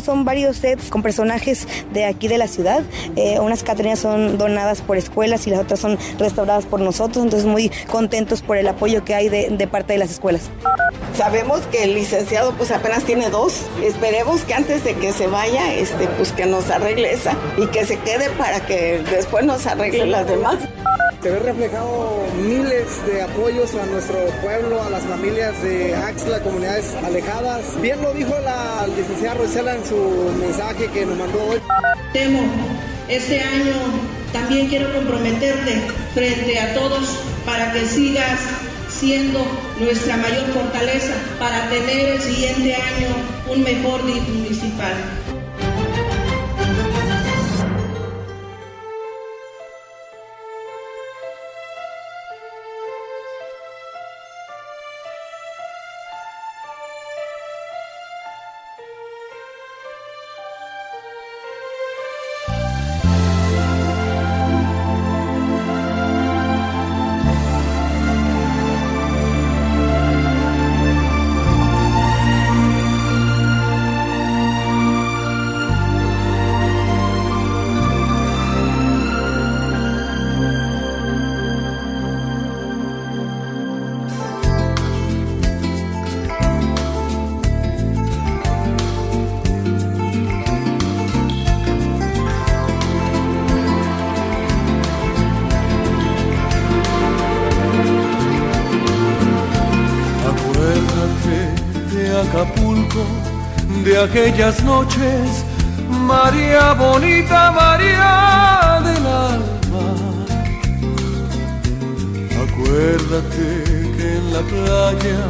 Son varios sets con personajes de aquí de la ciudad. Eh, unas Catrinas son donadas por escuelas y las otras son restauradas por nosotros, entonces muy contentos por el apoyo que hay de, parte de las escuelas. Sabemos que el licenciado pues apenas tiene dos. Esperemos que antes de que se vaya, este, pues que nos arregle esa y que se quede para que después nos arregle las demás se ve reflejado miles de apoyos a nuestro pueblo, a las familias de Axla, comunidades alejadas. Bien lo dijo la licenciada Rosela en su mensaje que nos mandó hoy. Temo, este año también quiero comprometerte frente a todos para que sigas siendo nuestra mayor fortaleza para tener el siguiente año un mejor municipal. Aquellas noches, María bonita, María del alma. Acuérdate que en la playa,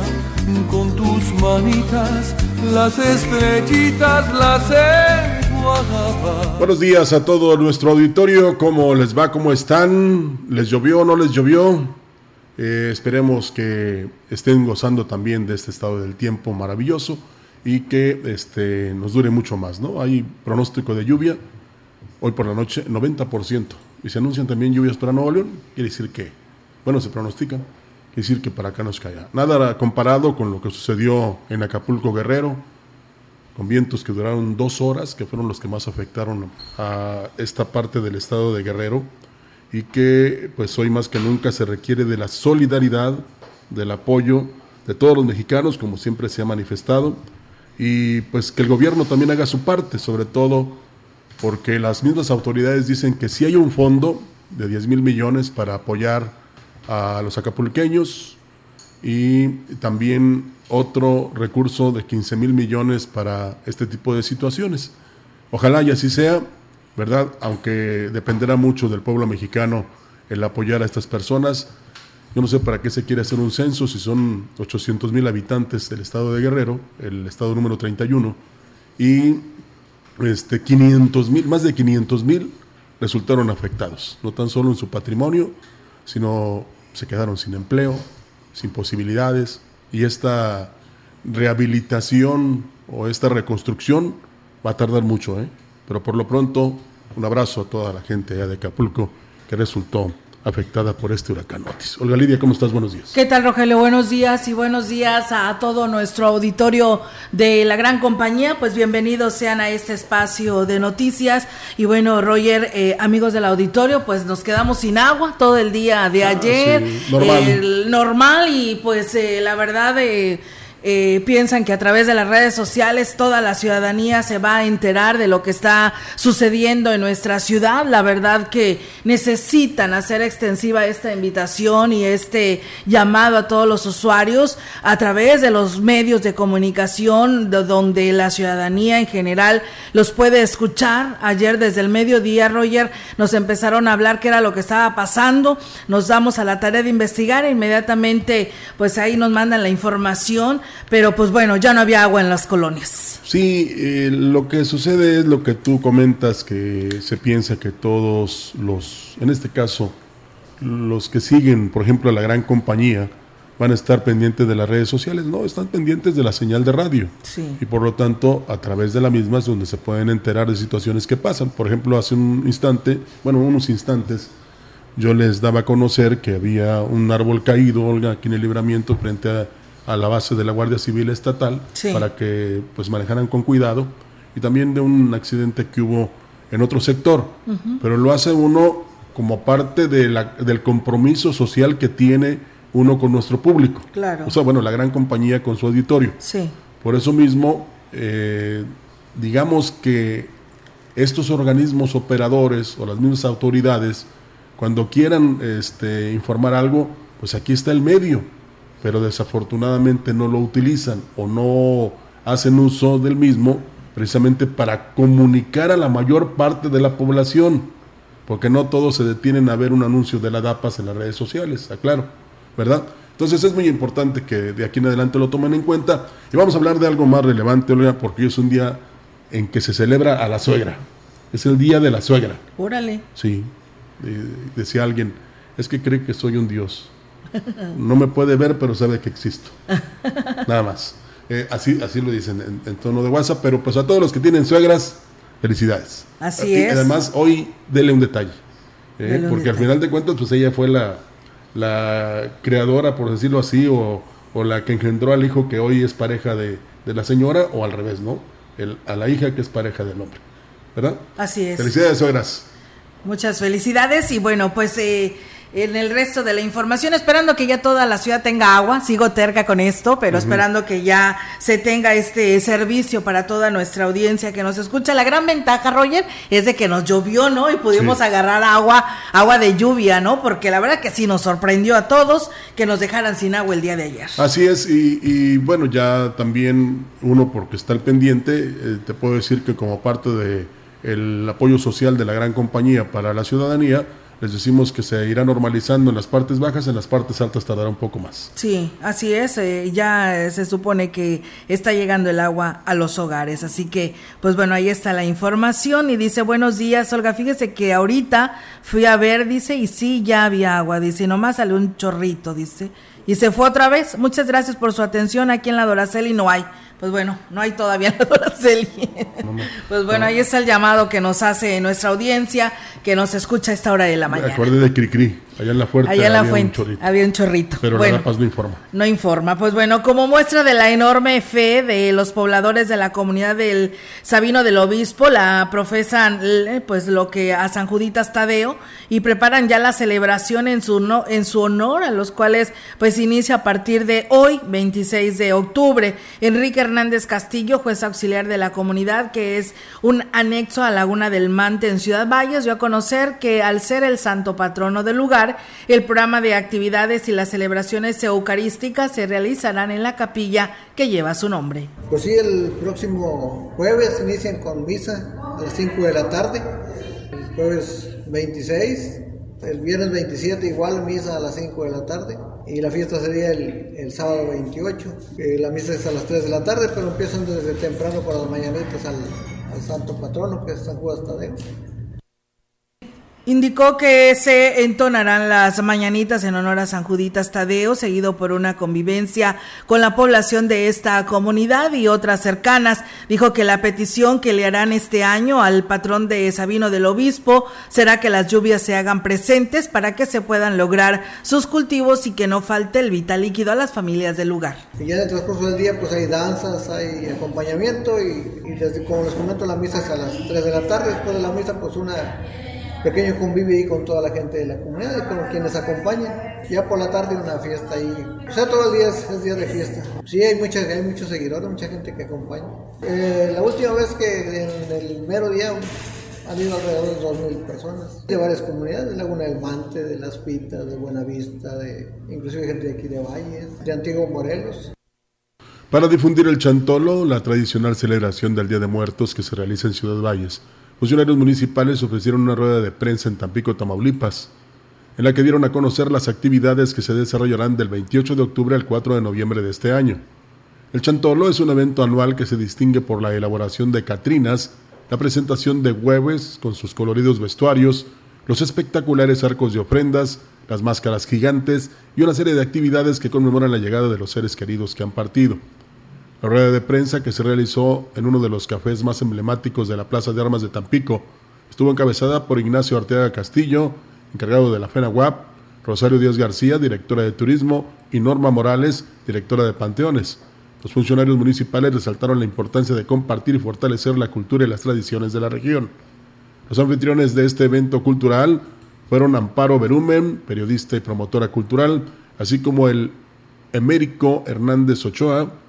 con tus manitas, las estrellitas las enjuagaba. Buenos días a todo nuestro auditorio, ¿cómo les va? ¿Cómo están? ¿Les llovió o no les llovió? Eh, esperemos que estén gozando también de este estado del tiempo maravilloso y que este, nos dure mucho más. ¿no? Hay pronóstico de lluvia hoy por la noche, 90%. Y se anuncian también lluvias para Nuevo León, quiere decir que, bueno, se pronostican, quiere decir que para acá nos caiga. Nada comparado con lo que sucedió en Acapulco Guerrero, con vientos que duraron dos horas, que fueron los que más afectaron a esta parte del estado de Guerrero, y que pues hoy más que nunca se requiere de la solidaridad, del apoyo de todos los mexicanos, como siempre se ha manifestado, y pues que el gobierno también haga su parte, sobre todo porque las mismas autoridades dicen que si hay un fondo de 10 mil millones para apoyar a los acapulqueños y también otro recurso de 15 mil millones para este tipo de situaciones. Ojalá y así sea, ¿verdad? Aunque dependerá mucho del pueblo mexicano el apoyar a estas personas yo no sé para qué se quiere hacer un censo si son 800 mil habitantes del estado de Guerrero, el estado número 31, y este, 500 mil, más de 500 mil resultaron afectados, no tan solo en su patrimonio, sino se quedaron sin empleo, sin posibilidades, y esta rehabilitación o esta reconstrucción va a tardar mucho, ¿eh? pero por lo pronto un abrazo a toda la gente de Acapulco que resultó afectada por este huracán Otis. Olga Lidia, ¿cómo estás? Buenos días. ¿Qué tal, Rogelio? Buenos días y buenos días a todo nuestro auditorio de la gran compañía. Pues bienvenidos sean a este espacio de noticias. Y bueno, Roger, eh, amigos del auditorio, pues nos quedamos sin agua todo el día de ah, ayer. normal. normal y pues eh, la verdad... Eh, eh, piensan que a través de las redes sociales toda la ciudadanía se va a enterar de lo que está sucediendo en nuestra ciudad. La verdad que necesitan hacer extensiva esta invitación y este llamado a todos los usuarios a través de los medios de comunicación de donde la ciudadanía en general los puede escuchar. Ayer desde el mediodía, Roger, nos empezaron a hablar qué era lo que estaba pasando, nos damos a la tarea de investigar e inmediatamente pues ahí nos mandan la información, pero pues bueno, ya no había agua en las colonias. Sí, eh, lo que sucede es lo que tú comentas, que se piensa que todos los, en este caso, los que siguen, por ejemplo, a la gran compañía, van a estar pendientes de las redes sociales. No, están pendientes de la señal de radio. Y por lo tanto, a través de la misma es donde se pueden enterar de situaciones que pasan. Por ejemplo, hace un instante, bueno, unos instantes, yo les daba a conocer que había un árbol caído, Olga, aquí en el libramiento, frente a, la base de la Guardia Civil Estatal, para que pues manejaran con cuidado. Y también de un accidente que hubo en otro sector. Pero lo hace uno como parte de la, del compromiso social que tiene uno con nuestro público. Claro. O sea, bueno, la gran compañía con su auditorio. Sí. Por eso mismo, eh, digamos que estos organismos operadores o las mismas autoridades, cuando quieran este, informar algo, pues aquí está el medio, pero desafortunadamente no lo utilizan o no hacen uso del mismo precisamente para comunicar a la mayor parte de la población, porque no todos se detienen a ver un anuncio de la DAPAS en las redes sociales, aclaro. ¿verdad? Entonces es muy importante que de aquí en adelante lo tomen en cuenta. Y vamos a hablar de algo más relevante, Olga, porque es un día en que se celebra a la suegra. Es el día de la suegra. Órale. Sí. decía alguien, es que cree que soy un dios. No me puede ver, pero sabe que existo. Nada más. Eh, así, así lo dicen en, tono de WhatsApp, pero pues a todos los que tienen suegras, felicidades. Así es. Además, hoy dele un detalle. Eh, porque al final de cuentas, pues ella fue la, la creadora, por decirlo así, o, la que engendró al hijo que hoy es pareja de, la señora, o al revés, ¿no? El, a la hija que es pareja del hombre. ¿Verdad? Así es. Felicidades, suegras. Muchas felicidades y bueno, pues eh, en el resto de la información, esperando que ya toda la ciudad tenga agua, sigo terca con esto, pero esperando que ya se tenga este servicio para toda nuestra audiencia que nos escucha. La gran ventaja, Roger, es de que nos llovió, ¿no? Y pudimos agarrar agua, agua de lluvia, ¿no? Porque la verdad que sí nos sorprendió a todos que nos dejaran sin agua el día de ayer. Así es, y, bueno, ya también uno porque está al pendiente, eh, te puedo decir que como parte de el apoyo social de la gran compañía para la ciudadanía, les decimos que se irá normalizando en las partes bajas, en las partes altas tardará un poco más. Sí, así es, eh, ya se supone que está llegando el agua a los hogares, así que pues bueno, ahí está la información y dice, buenos días, Olga, fíjese que ahorita fui a ver, dice, y sí, ya había agua, dice, y nomás salió un chorrito, dice, y se fue otra vez, muchas gracias por su atención, aquí en la Doraceli no hay pues bueno, no hay todavía la Doraceli. pues bueno, ahí está el llamado que nos hace nuestra audiencia, que nos escucha a esta hora de la mañana. Acuerde de Cricri, allá en la fuente. Allá en la fuente había un chorrito. Pero bueno, la Paz no informa. No informa. Pues bueno, como muestra de la enorme fe de los pobladores de la comunidad del Sabino del Obispo, la profesan pues lo que a San Juditas Tadeo y preparan ya la celebración en su, no, en su honor, a los cuales pues inicia a partir de hoy, 26 de octubre. Enrique Hernández Castillo, juez auxiliar de la comunidad, que es un anexo a Laguna del Mante en Ciudad Valles, dio a conocer que al ser el santo patrono del lugar, el programa de actividades y las celebraciones eucarísticas se realizarán en la capilla que lleva su nombre. Pues sí, el próximo jueves inician con misa a las 5 de la tarde, el jueves 26, el viernes 27 igual misa a las 5 de la tarde y la fiesta sería el, sábado 28. Eh, la misa es a las 3 de la tarde, pero empiezan desde temprano para las mañanitas al, al santo patrono, que es San Juan Tadeo. Indicó que se entonarán las mañanitas en honor a San Juditas Tadeo, seguido por una convivencia con la población de esta comunidad y otras cercanas. Dijo que la petición que le harán este año al patrón de Sabino del Obispo será que las lluvias se hagan presentes para que se puedan lograr sus cultivos y que no falte el vital líquido a las familias del lugar. Y ya en el transcurso del día pues hay danzas, hay acompañamiento y, como les comento la misa es a las 3 de la tarde, después de la misa pues una pequeño convivio ahí con toda la gente de la comunidad y con quienes acompañan. Ya por la tarde una fiesta ahí. O sea, todos los días es día de fiesta. Sí, hay, mucha, hay muchos seguidores, mucha gente que acompaña. Eh, la última vez que en el mero día Han ido alrededor de 2.000 personas, de varias comunidades, de Laguna del Mante, de Las Pitas, de Buenavista, de inclusive gente de aquí de Valles, de Antiguo Morelos. Para difundir el chantolo, la tradicional celebración del Día de Muertos que se realiza en Ciudad Valles, funcionarios municipales ofrecieron una rueda de prensa en Tampico, Tamaulipas, en la que dieron a conocer las actividades que se desarrollarán del 28 de octubre al 4 de noviembre de este año. El chantolo es un evento anual que se distingue por la elaboración de catrinas, la presentación de hueves con sus coloridos vestuarios, los espectaculares arcos de ofrendas, las máscaras gigantes y una serie de actividades que conmemoran la llegada de los seres queridos que han partido. La rueda de prensa que se realizó en uno de los cafés más emblemáticos de la Plaza de Armas de Tampico estuvo encabezada por Ignacio Arteaga Castillo, encargado de la FENAWAP, Rosario Díaz García, directora de Turismo, y Norma Morales, directora de Panteones. Los funcionarios municipales resaltaron la importancia de compartir y fortalecer la cultura y las tradiciones de la región. Los anfitriones de este evento cultural fueron Amparo Berumen, periodista y promotora cultural, así como el Emérico Hernández Ochoa,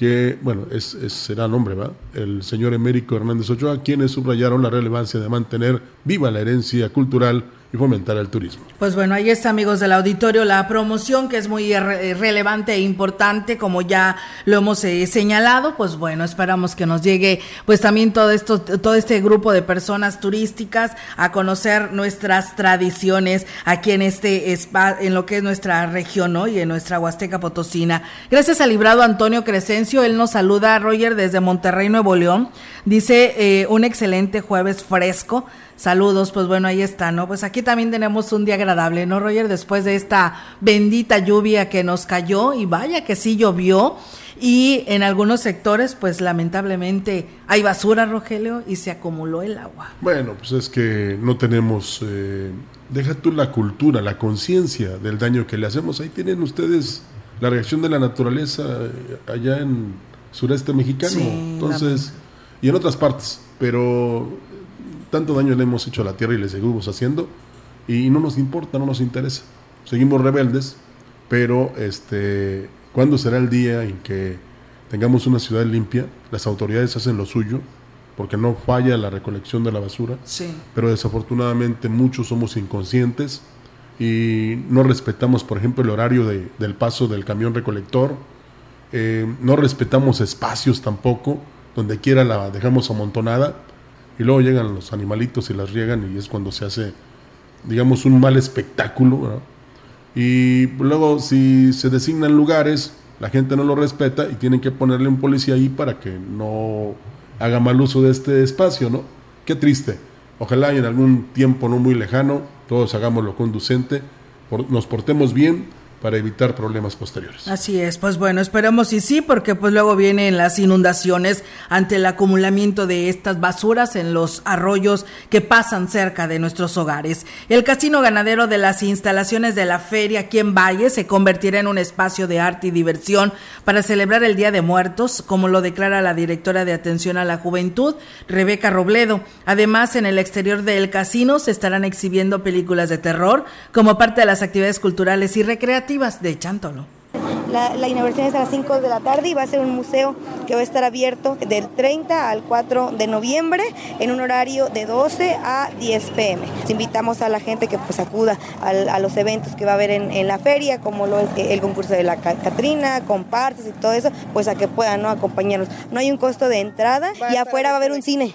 que, bueno, es, será nombre, ¿va? El señor Emérico Hernández Ochoa, quienes subrayaron la relevancia de mantener viva la herencia cultural y fomentar el turismo. Pues bueno, ahí está, amigos del auditorio, la promoción que es muy relevante e importante, como ya lo hemos eh, señalado. Pues bueno, esperamos que nos llegue, pues también todo esto, todo este grupo de personas turísticas a conocer nuestras tradiciones aquí en este en lo que es nuestra región, ¿no? Y en nuestra Huasteca Potosina. Gracias al librado Antonio Crescencio, él nos saluda, Roger, desde Monterrey, Nuevo León. Dice eh, un excelente jueves fresco. Saludos, pues bueno, ahí está, ¿no? Pues aquí también tenemos un día agradable, ¿no, Roger? Después de esta bendita lluvia que nos cayó y vaya que sí llovió y en algunos sectores, pues lamentablemente hay basura, Rogelio, y se acumuló el agua. Bueno, pues es que no tenemos, eh, deja tú la cultura, la conciencia del daño que le hacemos. Ahí tienen ustedes la reacción de la naturaleza eh, allá en sureste mexicano, entonces, y en otras partes, pero tanto daño le hemos hecho a la tierra y le seguimos haciendo y no nos importa, no nos interesa. Seguimos rebeldes, pero este, ¿cuándo será el día en que tengamos una ciudad limpia? Las autoridades hacen lo suyo, porque no falla la recolección de la basura, sí. pero desafortunadamente muchos somos inconscientes y no respetamos, por ejemplo, el horario de, del paso del camión recolector, eh, no respetamos espacios tampoco, donde quiera la dejamos amontonada y luego llegan los animalitos y las riegan y es cuando se hace, digamos, un mal espectáculo. Y luego si se designan lugares, la gente no lo respeta y tienen que ponerle un policía ahí para que no haga mal uso de este espacio, ¿no? Qué triste. Ojalá en algún tiempo no muy lejano todos hagamos lo conducente, nos portemos bien para evitar problemas posteriores. Así es, pues bueno, esperemos y sí, porque pues luego vienen las inundaciones ante el acumulamiento de estas basuras en los arroyos que pasan cerca de nuestros hogares. El casino ganadero de las instalaciones de la feria aquí en Valle se convertirá en un espacio de arte y diversión para celebrar el Día de Muertos, como lo declara la directora de Atención a la Juventud, Rebeca Robledo. Además, en el exterior del casino se estarán exhibiendo películas de terror como parte de las actividades culturales y recreativas de Chántolo. La, inauguración es a las 5 de la tarde y va a ser un museo que va a estar abierto del 30 al 4 de noviembre en un horario de 12 a 10 pm. Invitamos a la gente que pues acuda a, los eventos que va a haber en, la feria, como lo, el concurso de la Catrina, comparsas y todo eso, pues a que puedan ¿no? acompañarnos. No hay un costo de entrada y afuera va a haber un cine.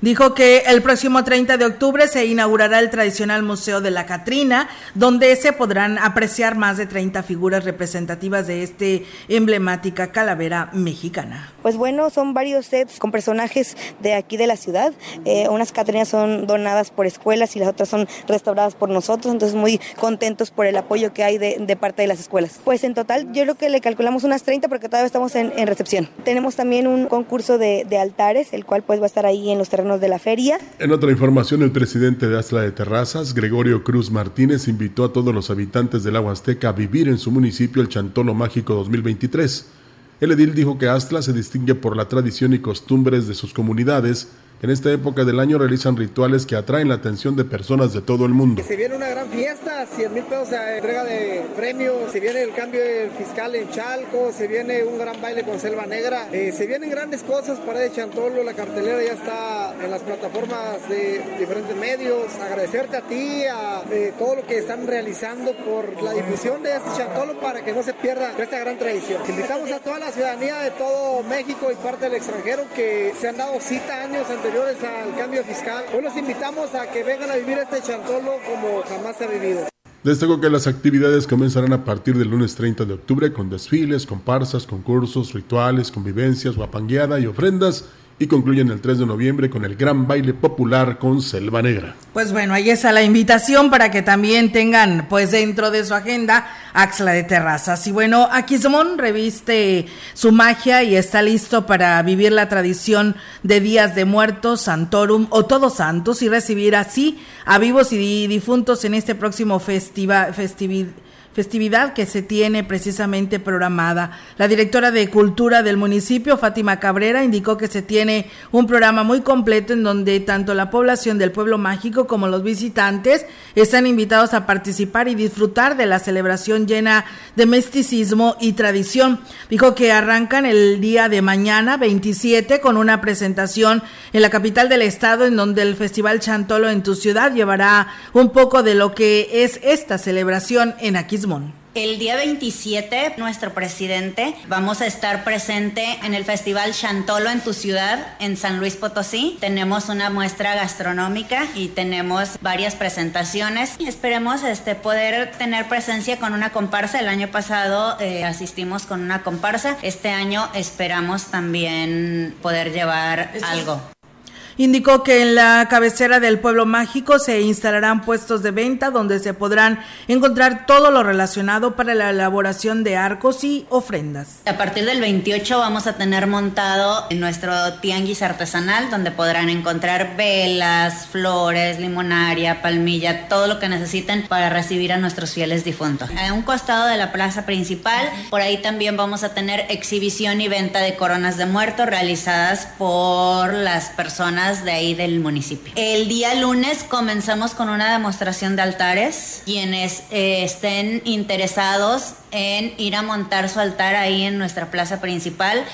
Dijo que el próximo 30 de octubre se inaugurará el tradicional Museo de la Catrina, donde se podrán apreciar más de 30 figuras representativas de este emblemática calavera mexicana. Pues bueno, son varios sets con personajes de aquí de la ciudad. Eh, unas Catrinas son donadas por escuelas y las otras son restauradas por nosotros, entonces muy contentos por el apoyo que hay de, parte de las escuelas. Pues en total yo creo que le calculamos unas 30 porque todavía estamos en, recepción. Tenemos también un concurso de, de altares, el cual pues va a estar ahí en los terrenos de la feria. En otra información, el presidente de Asla de Terrazas, Gregorio Cruz Martínez, invitó a todos los habitantes del agua azteca a vivir en su municipio el Chantolo Mágico 2023. El edil dijo que Astla se distingue por la tradición y costumbres de sus comunidades En esta época del año realizan rituales que atraen la atención de personas de todo el mundo. Se viene una gran fiesta, 100 mil pesos de entrega de premios, se viene el cambio fiscal en Chalco, se viene un gran baile con Selva Negra, eh, se vienen grandes cosas para de Chantolo, la cartelera ya está en las plataformas de diferentes medios. Agradecerte a ti, a eh, todo lo que están realizando por la difusión de este Chantolo para que no se pierda esta gran tradición. Invitamos a toda la ciudadanía de todo México y parte del extranjero que se han dado cita años anteriores anteriores al cambio fiscal. Hoy los invitamos a que vengan a vivir este chantolo como jamás se ha vivido. Destaco que las actividades comenzarán a partir del lunes 30 de octubre con desfiles, comparsas, concursos, rituales, convivencias, guapangueada y ofrendas y concluyen el 3 de noviembre con el gran baile popular con Selva Negra. Pues bueno, ahí está la invitación para que también tengan pues dentro de su agenda Axla de Terrazas. Y bueno, Aquismón reviste su magia y está listo para vivir la tradición de Días de Muertos, Santorum o Todos Santos y recibir así a vivos y difuntos en este próximo festival festividad festividad que se tiene precisamente programada. La directora de Cultura del municipio, Fátima Cabrera, indicó que se tiene un programa muy completo en donde tanto la población del pueblo mágico como los visitantes están invitados a participar y disfrutar de la celebración llena de misticismo y tradición. Dijo que arrancan el día de mañana, 27, con una presentación en la capital del estado en donde el Festival Chantolo en tu ciudad llevará un poco de lo que es esta celebración en Aquismón. El día 27, nuestro presidente, vamos a estar presente en el Festival Chantolo en tu ciudad, en San Luis Potosí. Tenemos una muestra gastronómica y tenemos varias presentaciones. Esperemos este, poder tener presencia con una comparsa. El año pasado eh, asistimos con una comparsa. Este año esperamos también poder llevar algo. Indicó que en la cabecera del pueblo mágico se instalarán puestos de venta donde se podrán encontrar todo lo relacionado para la elaboración de arcos y ofrendas. A partir del 28 vamos a tener montado nuestro tianguis artesanal donde podrán encontrar velas, flores, limonaria, palmilla, todo lo que necesiten para recibir a nuestros fieles difuntos. A un costado de la plaza principal, por ahí también vamos a tener exhibición y venta de coronas de muertos realizadas por las personas de ahí del municipio. El día lunes comenzamos con una demostración de altares. Quienes eh, estén interesados en ir a montar su altar ahí en nuestra plaza principal.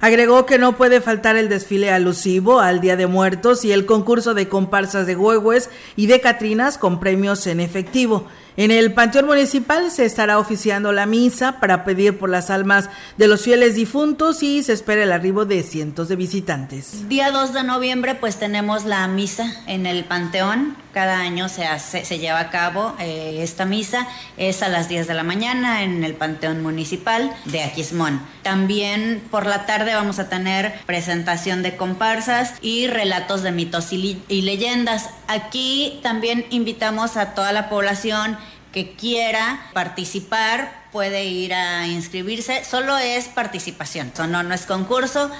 Agregó que no puede faltar el desfile alusivo al Día de Muertos y el concurso de comparsas de huehues y de catrinas con premios en efectivo. En el Panteón Municipal se estará oficiando la misa para pedir por las almas de los fieles difuntos y se espera el arribo de cientos de visitantes. Día 2 de noviembre pues tenemos la misa en el Panteón. Cada año se, se lleva a cabo eh, esta misa. Es a las 10 de la mañana en el Panteón Municipal de Aquismón. También por la tarde vamos a tener presentación de comparsas y relatos de mitos y, y leyendas. Aquí también invitamos a toda la población que quiera participar puede ir a inscribirse. Solo es participación, no, no es concurso.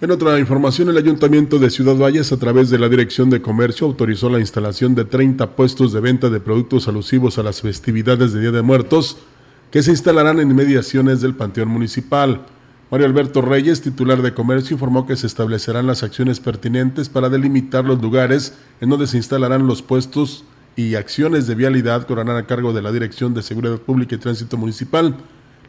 En otra información, el Ayuntamiento de Ciudad Valles, a través de la Dirección de Comercio, autorizó la instalación de 30 puestos de venta de productos alusivos a las festividades de Día de Muertos, que se instalarán en inmediaciones del Panteón Municipal. Mario Alberto Reyes, titular de Comercio, informó que se establecerán las acciones pertinentes para delimitar los lugares en donde se instalarán los puestos y acciones de vialidad correrán a cargo de la Dirección de Seguridad Pública y Tránsito Municipal.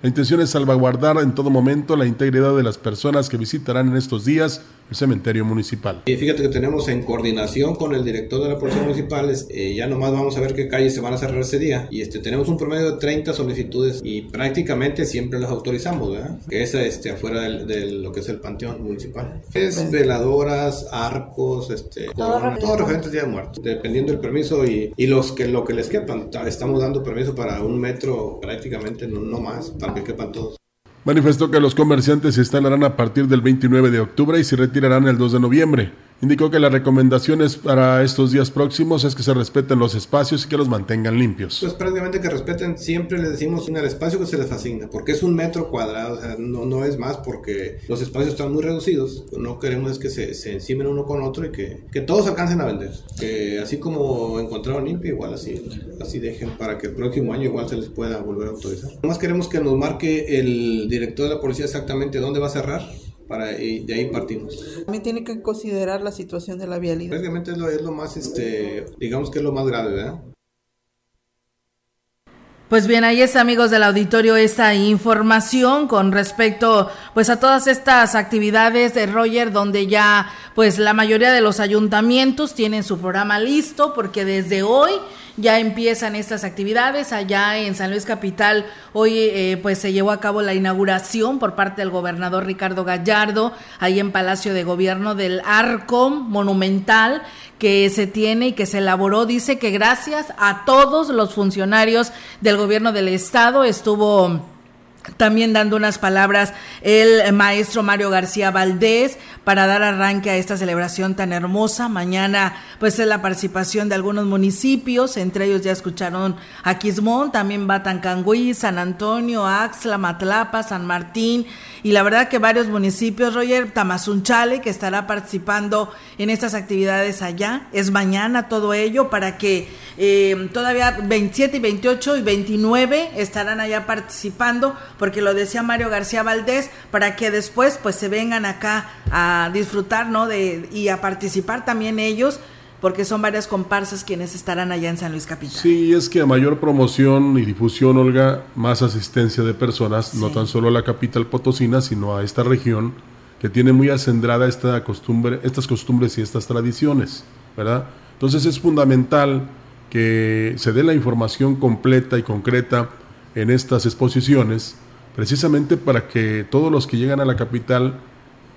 La intención es salvaguardar en todo momento la integridad de las personas que visitarán en estos días el cementerio municipal. Y fíjate que tenemos en coordinación con el director de la Policía Municipal, eh, ya nomás vamos a ver qué calles se van a cerrar ese día. Y este, tenemos un promedio de 30 solicitudes y prácticamente siempre las autorizamos, ¿verdad? Que es este, afuera de lo que es el panteón municipal. Es veladoras, arcos, este, todo, referente Día de Muertos. Dependiendo del permiso y, y, los que, lo que les quepan, estamos dando permiso para un metro prácticamente, no, no más, para que quepan todos. Manifestó que los comerciantes se instalarán a partir del 29 de octubre y se retirarán el 2 de noviembre. Indicó que las recomendaciones para estos días próximos es que se respeten los espacios y que los mantengan limpios. Pues prácticamente que respeten, siempre les decimos en el espacio que se les asigna, porque es un metro cuadrado, o sea, no, no es más porque los espacios están muy reducidos. No queremos es que se, se encimen uno con otro y que, que todos alcancen a vender. Que así como encontraron limpio, igual así, así dejen para que el próximo año igual se les pueda volver a autorizar. Más queremos que nos marque el director de la policía exactamente dónde va a cerrar para y de ahí partimos. También tiene que considerar la situación de la vialidad. Prácticamente es lo, es lo más, este, digamos que es lo más grave, ¿verdad? Pues bien, ahí está, amigos del auditorio, esta información con respecto pues a todas estas actividades de Roger donde ya pues la mayoría de los ayuntamientos tienen su programa listo porque desde hoy ya empiezan estas actividades allá en San Luis Capital. Hoy eh, pues se llevó a cabo la inauguración por parte del gobernador Ricardo Gallardo ahí en Palacio de Gobierno del Arco Monumental que se tiene y que se elaboró. Dice que gracias a todos los funcionarios del gobierno del estado estuvo también dando unas palabras el maestro Mario García Valdés para dar arranque a esta celebración tan hermosa. Mañana pues es la participación de algunos municipios, entre ellos ya escucharon a Quismón, también va Tancangüí, San Antonio, Axla, Matlapa, San Martín y la verdad que varios municipios, Roger, Tamazunchale, que estará participando en estas actividades allá. Es mañana todo ello para que eh, todavía 27 y 28 y 29 estarán allá participando, porque lo decía Mario García Valdés, para que después pues se vengan acá a disfrutar, ¿no? De, y a participar también ellos porque son varias comparsas quienes estarán allá en San Luis Capital. Sí, es que a mayor promoción y difusión, Olga, más asistencia de personas, no tan solo a la capital potosina, sino a esta región que tiene muy acendrada esta costumbre, estas costumbres y estas tradiciones, ¿verdad? Entonces es fundamental que se dé la información completa y concreta en estas exposiciones, precisamente para que todos los que llegan a la capital,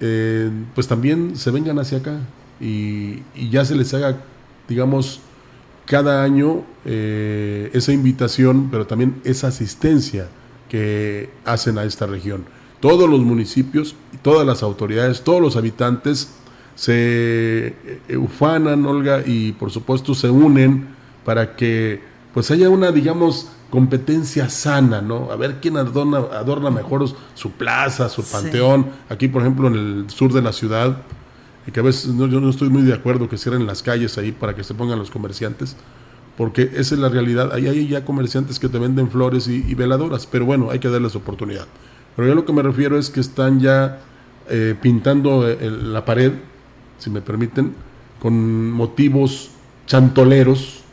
eh, pues también se vengan hacia acá, y, ya se les haga, digamos, cada año eh, esa invitación, pero también esa asistencia que hacen a esta región. Todos los municipios, todas las autoridades, todos los habitantes se eh, ufanan, Olga, y por supuesto se unen para que pues haya una, digamos, competencia sana, ¿no? A ver quién adorna, adorna mejor su plaza, su panteón. Aquí, por ejemplo, en el sur de la ciudad, y que a veces yo no estoy muy de acuerdo que cierren las calles ahí para que se pongan los comerciantes, porque esa es la realidad. Ahí hay ya comerciantes que te venden flores y, veladoras, pero bueno, hay que darles oportunidad. Pero yo lo que me refiero es que están ya eh, pintando la pared, si me permiten, con motivos chantoleros.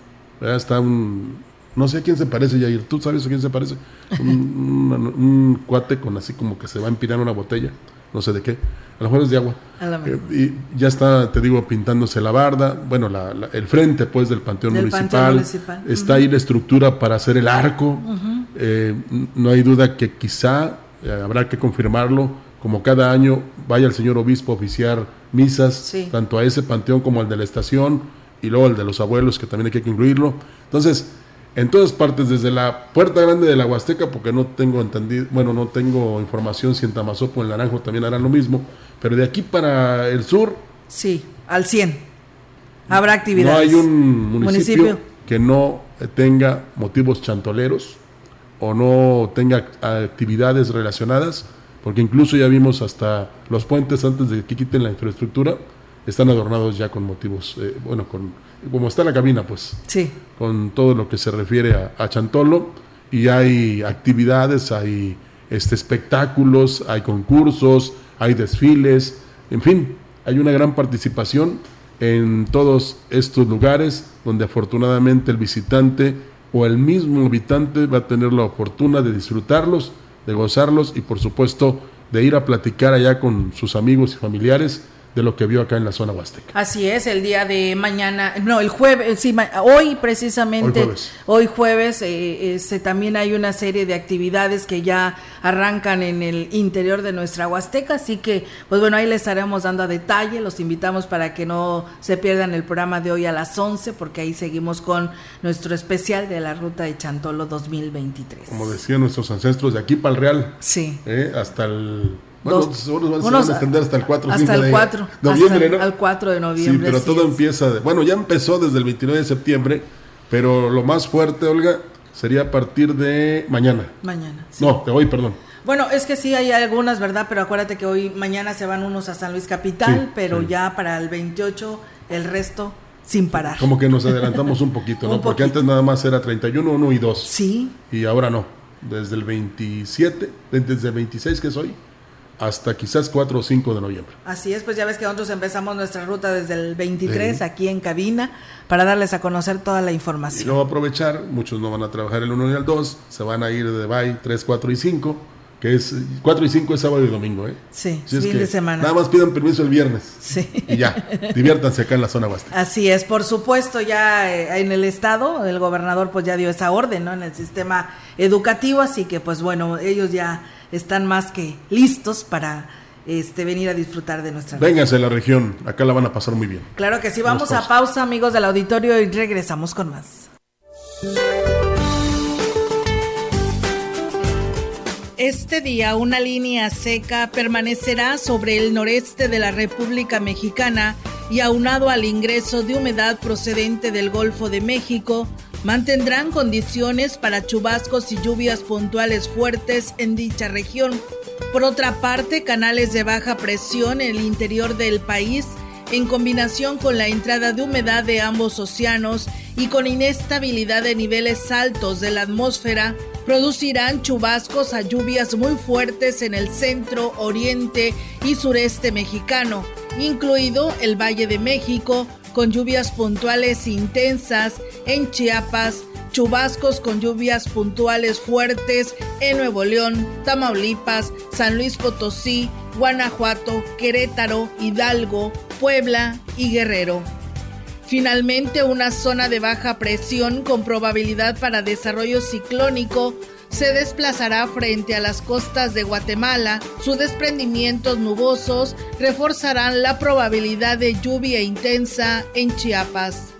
Está un, no sé a quién se parece, Yair. ¿Tú sabes a quién se parece? Un, un, cuate con así como que se va a empinar una botella no sé de qué, a lo mejor es de agua. Eh, y ya está, te digo, pintándose la barda, bueno, el frente pues del Panteón, municipal. Está ahí la estructura para hacer el arco. Eh, no hay duda que quizá eh, habrá que confirmarlo, como cada año vaya el señor obispo a oficiar misas, tanto a ese panteón como al de la estación, y luego al de los abuelos, que también hay que incluirlo. Entonces, en todas partes, desde la puerta grande de la Huasteca, porque no tengo entendido, bueno, no tengo información si en Tamazopo o en Naranjo también harán lo mismo, pero de aquí para el sur. Sí, al 100. Habrá actividades. No hay un municipio, que no tenga motivos chantoleros o no tenga actividades relacionadas, porque incluso ya vimos hasta los puentes antes de que quiten la infraestructura, están adornados ya con motivos, eh, bueno, con como está la cabina, pues. Sí. Con todo lo que se refiere a, Chantolo. Y hay actividades, hay este, espectáculos, hay concursos, hay desfiles, en fin, hay una gran participación en todos estos lugares donde afortunadamente el visitante o el mismo habitante va a tener la fortuna de disfrutarlos, de gozarlos y por supuesto de ir a platicar allá con sus amigos y familiares de lo que vio acá en la zona huasteca. Así es, el día de mañana, no, el jueves, sí, hoy precisamente, hoy jueves, eh, este, también hay una serie de actividades que ya arrancan en el interior de nuestra huasteca, así que, pues bueno, ahí les estaremos dando a detalle, los invitamos para que no se pierdan el programa de hoy a las 11, porque ahí seguimos con nuestro especial de la ruta de Chantolo 2023. Como decían nuestros ancestros, de aquí para el Real, sí. Eh, hasta el bueno, dos, van a extender hasta el 4 hasta el 4 de noviembre, ¿no? Al 4 de noviembre. Sí, pero todo empieza, de, bueno, ya empezó desde el 29 de septiembre, pero lo más fuerte, Olga, sería a partir de mañana. Mañana. No, de hoy, perdón. Bueno, es que sí hay algunas, ¿verdad? Pero acuérdate que hoy, mañana se van unos a San Luis Capital, pero ya para el 28 el resto sin parar. Como que nos adelantamos un poquito, ¿no? Porque antes nada más era 31, 1 y 2. Sí. Y ahora no. Desde el 27, desde el 26 que es hoy, hasta quizás 4 o 5 de noviembre. Así es, pues ya ves que nosotros empezamos nuestra ruta desde el 23 aquí en cabina para darles a conocer toda la información. Y luego aprovechar, muchos no van a trabajar el 1 y el 2, se van a ir de Bay 3, 4 y 5 que es 4 y 5 es sábado y domingo, ¿eh? Sí, fin de semana. Nada más pidan permiso el viernes. Sí. Y ya, diviértanse acá en la zona basta. Así es, por supuesto, ya eh, en el estado, el gobernador pues ya dio esa orden, ¿no? En el sistema educativo, así que pues bueno, ellos ya están más que listos para este, venir a disfrutar de nuestra Vénganse a la región, acá la van a pasar muy bien. Claro que sí, vamos a pausa amigos del auditorio y regresamos con más. Este día una línea seca permanecerá sobre el noreste de la República Mexicana y aunado al ingreso de humedad procedente del Golfo de México, mantendrán condiciones para chubascos y lluvias puntuales fuertes en dicha región. Por otra parte, canales de baja presión en el interior del país, en combinación con la entrada de humedad de ambos océanos y con inestabilidad de niveles altos de la atmósfera, producirán chubascos a lluvias muy fuertes en el centro, oriente y sureste mexicano, incluido el Valle de México, con lluvias puntuales intensas en Chiapas, chubascos con lluvias puntuales fuertes en Nuevo León, Tamaulipas, San Luis Potosí, Guanajuato, Querétaro, Hidalgo, Puebla y Guerrero. Finalmente, una zona de baja presión con probabilidad para desarrollo ciclónico se desplazará frente a las costas de Guatemala. Sus desprendimientos nubosos reforzarán la probabilidad de lluvia intensa en Chiapas.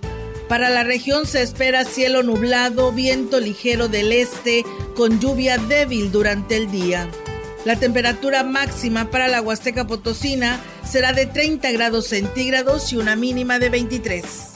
Para la región se espera cielo nublado, viento ligero del este, con lluvia débil durante el día. La temperatura máxima para la Huasteca Potosina será de 30 grados centígrados y una mínima de 23.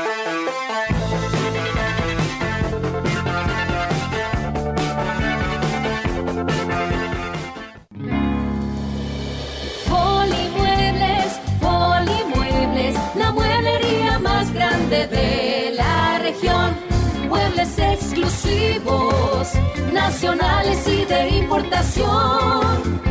nacionales y de importación.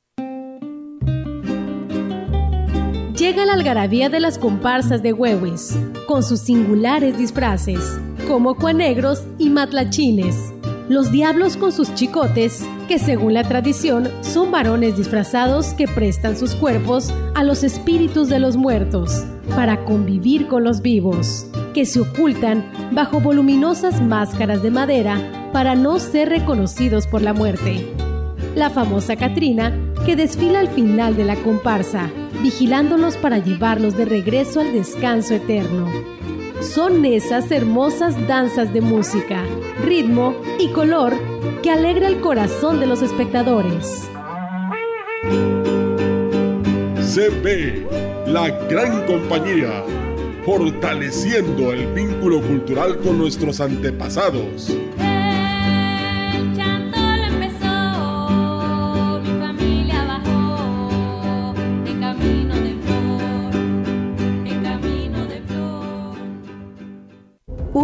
Llega la algarabía de las comparsas de Huehues, con sus singulares disfraces, como cuanegros y matlachines. Los diablos con sus chicotes, que según la tradición son varones disfrazados que prestan sus cuerpos a los espíritus de los muertos para convivir con los vivos, que se ocultan bajo voluminosas máscaras de madera para no ser reconocidos por la muerte. La famosa Catrina, que desfila al final de la comparsa, vigilándolos para llevarlos de regreso al descanso eterno. Son esas hermosas danzas de música, ritmo y color que alegra el corazón de los espectadores. CB, la gran compañía, fortaleciendo el vínculo cultural con nuestros antepasados.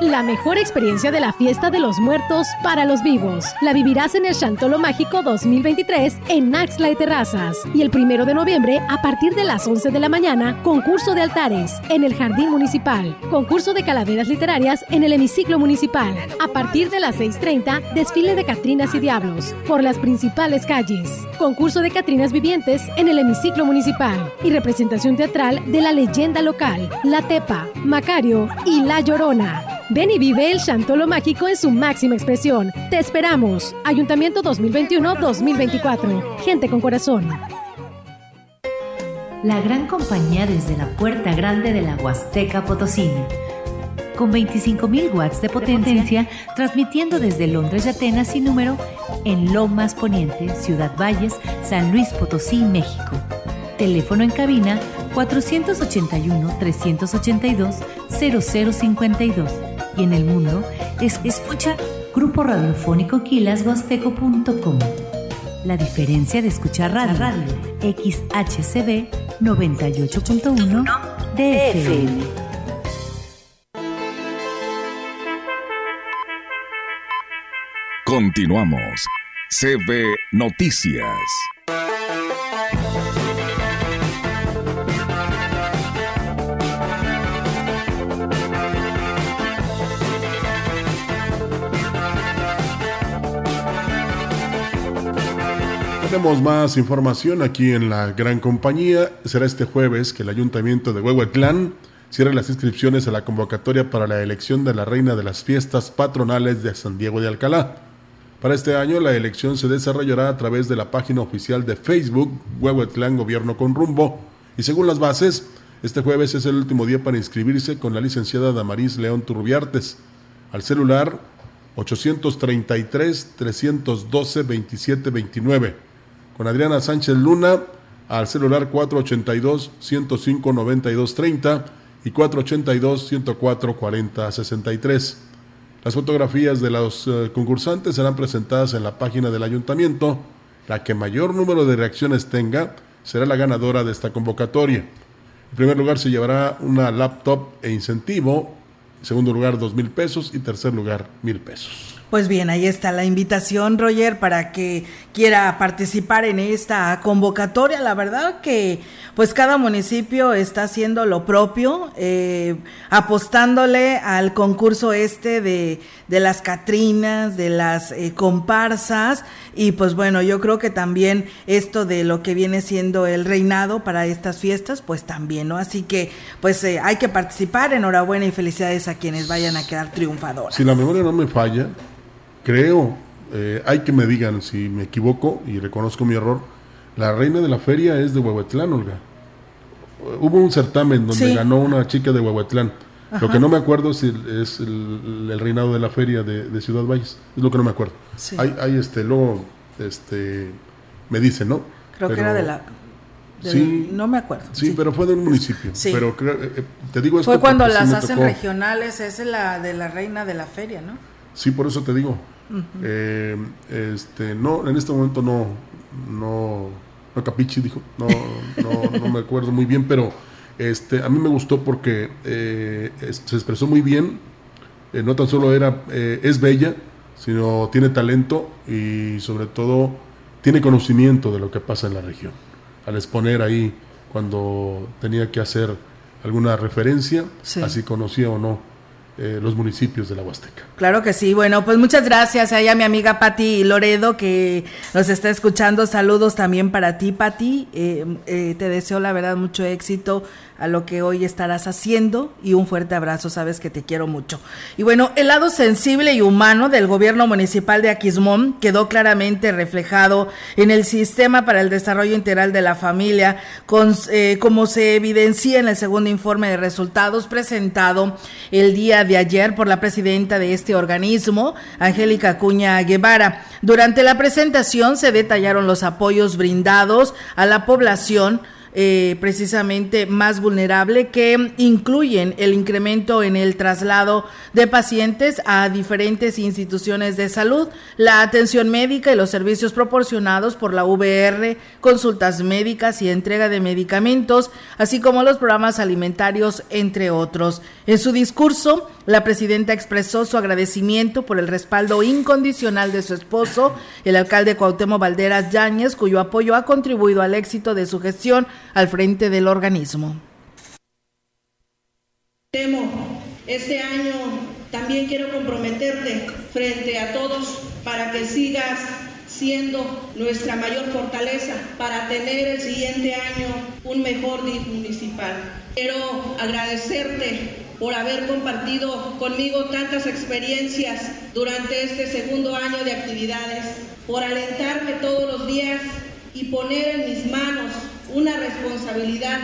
La mejor experiencia de la fiesta de los muertos para los vivos. La vivirás en el Chantolo Mágico 2023 en Naxla y Terrazas. Y el primero de noviembre, a partir de las 11 de la mañana, concurso de altares en el Jardín Municipal. Concurso de calaveras literarias en el Hemiciclo Municipal. A partir de las 6.30, desfile de Catrinas y Diablos por las principales calles. Concurso de Catrinas Vivientes en el Hemiciclo Municipal. Y representación teatral de la leyenda local, La Tepa, Macario y La Llorona. Ven y vive el Chantolo Mágico en su máxima expresión. Te esperamos. Ayuntamiento 2021-2024. Gente con corazón. La gran compañía desde la puerta grande de la Huasteca Potosina. Con 25.000 watts de potencia, transmitiendo desde Londres y Atenas sin número en Lomas Poniente, Ciudad Valles, San Luis Potosí, México. Teléfono en cabina 481-382-0052 y en el mundo es, escucha Grupo Radiofónico Quilashuasteco.com. La diferencia de escuchar radio, radio XHCB 98.1 DFM. Continuamos. CB Noticias. Tenemos más información aquí en la gran compañía. Será este jueves que el ayuntamiento de Huehuetlán cierre las inscripciones a la convocatoria para la elección de la reina de las fiestas patronales de San Diego de Alcalá. Para este año la elección se desarrollará a través de la página oficial de Facebook Huehuetlán Gobierno con Rumbo y según las bases, este jueves es el último día para inscribirse con la licenciada Damaris León Turbiartes al celular 833 312 2729 con Adriana Sánchez Luna al celular 482-105-9230 y 482-104-4063. Las fotografías de los eh, concursantes serán presentadas en la página del ayuntamiento. La que mayor número de reacciones tenga será la ganadora de esta convocatoria. En primer lugar se llevará una laptop e incentivo. En segundo lugar, dos mil pesos. Y tercer lugar, mil pesos. Pues bien, ahí está la invitación, Roger, para que quiera participar en esta convocatoria. La verdad que pues cada municipio está haciendo lo propio, eh, apostándole al concurso este de, de las Catrinas, de las eh, comparsas, y pues bueno, yo creo que también esto de lo que viene siendo el reinado para estas fiestas, pues también, ¿no? Así que pues eh, hay que participar, enhorabuena y felicidades a quienes vayan a quedar triunfadores. Si la memoria no me falla, creo, eh, hay que me digan si me equivoco y reconozco mi error, la reina de la feria es de Huehuetlán, Olga. Hubo un certamen donde ganó una chica de Huehuetlán. Lo que no me acuerdo es el, reinado de la feria de, Ciudad Valles. Es lo que no me acuerdo. Hay, este, luego, este, me dicen, ¿no? Creo que era de la... sí, no me acuerdo. Sí, pero fue de un municipio. Pero eh, te digo esto Fue cuando las hacen regionales, es la de la reina de la feria, ¿no? Sí, por eso te digo. Eh, este, no, en este momento no, no, no capichi, dijo, no, no, no me acuerdo muy bien, pero este, a mí me gustó porque eh, se expresó muy bien, eh, no tan solo era, es bella, sino tiene talento y sobre todo tiene conocimiento de lo que pasa en la región. Al exponer ahí cuando tenía que hacer alguna referencia, así conocía o no eh, los municipios de la Huasteca. Claro que sí. Bueno, pues muchas gracias a mi amiga Pati Loredo que nos está escuchando. Saludos también para ti, Pati. Eh, eh, te deseo la verdad mucho éxito a lo que hoy estarás haciendo y un fuerte abrazo, sabes que te quiero mucho. Y bueno, el lado sensible y humano del gobierno municipal de Aquismón quedó claramente reflejado en el sistema para el desarrollo integral de la familia, eh, como se evidencia en el segundo informe de resultados presentado el día de ayer por la presidenta de este organismo, Angélica Cuña Guevara. Durante la presentación se detallaron los apoyos brindados a la población eh, precisamente más vulnerable que incluyen el incremento en el traslado de pacientes a diferentes instituciones de salud, la atención médica y los servicios proporcionados por la VR, consultas médicas y entrega de medicamentos, así como los programas alimentarios, entre otros. En su discurso, la presidenta expresó su agradecimiento por el respaldo incondicional de su esposo, el alcalde Cuauhtémoc Valderas Yáñez, cuyo apoyo ha contribuido al éxito de su gestión al frente del organismo. Este año también quiero comprometerte frente a todos para que sigas siendo nuestra mayor fortaleza para tener el siguiente año un mejor DIF municipal. Quiero agradecerte por haber compartido conmigo tantas experiencias durante este segundo año de actividades, por alentarme todos los días y poner en mis manos una responsabilidad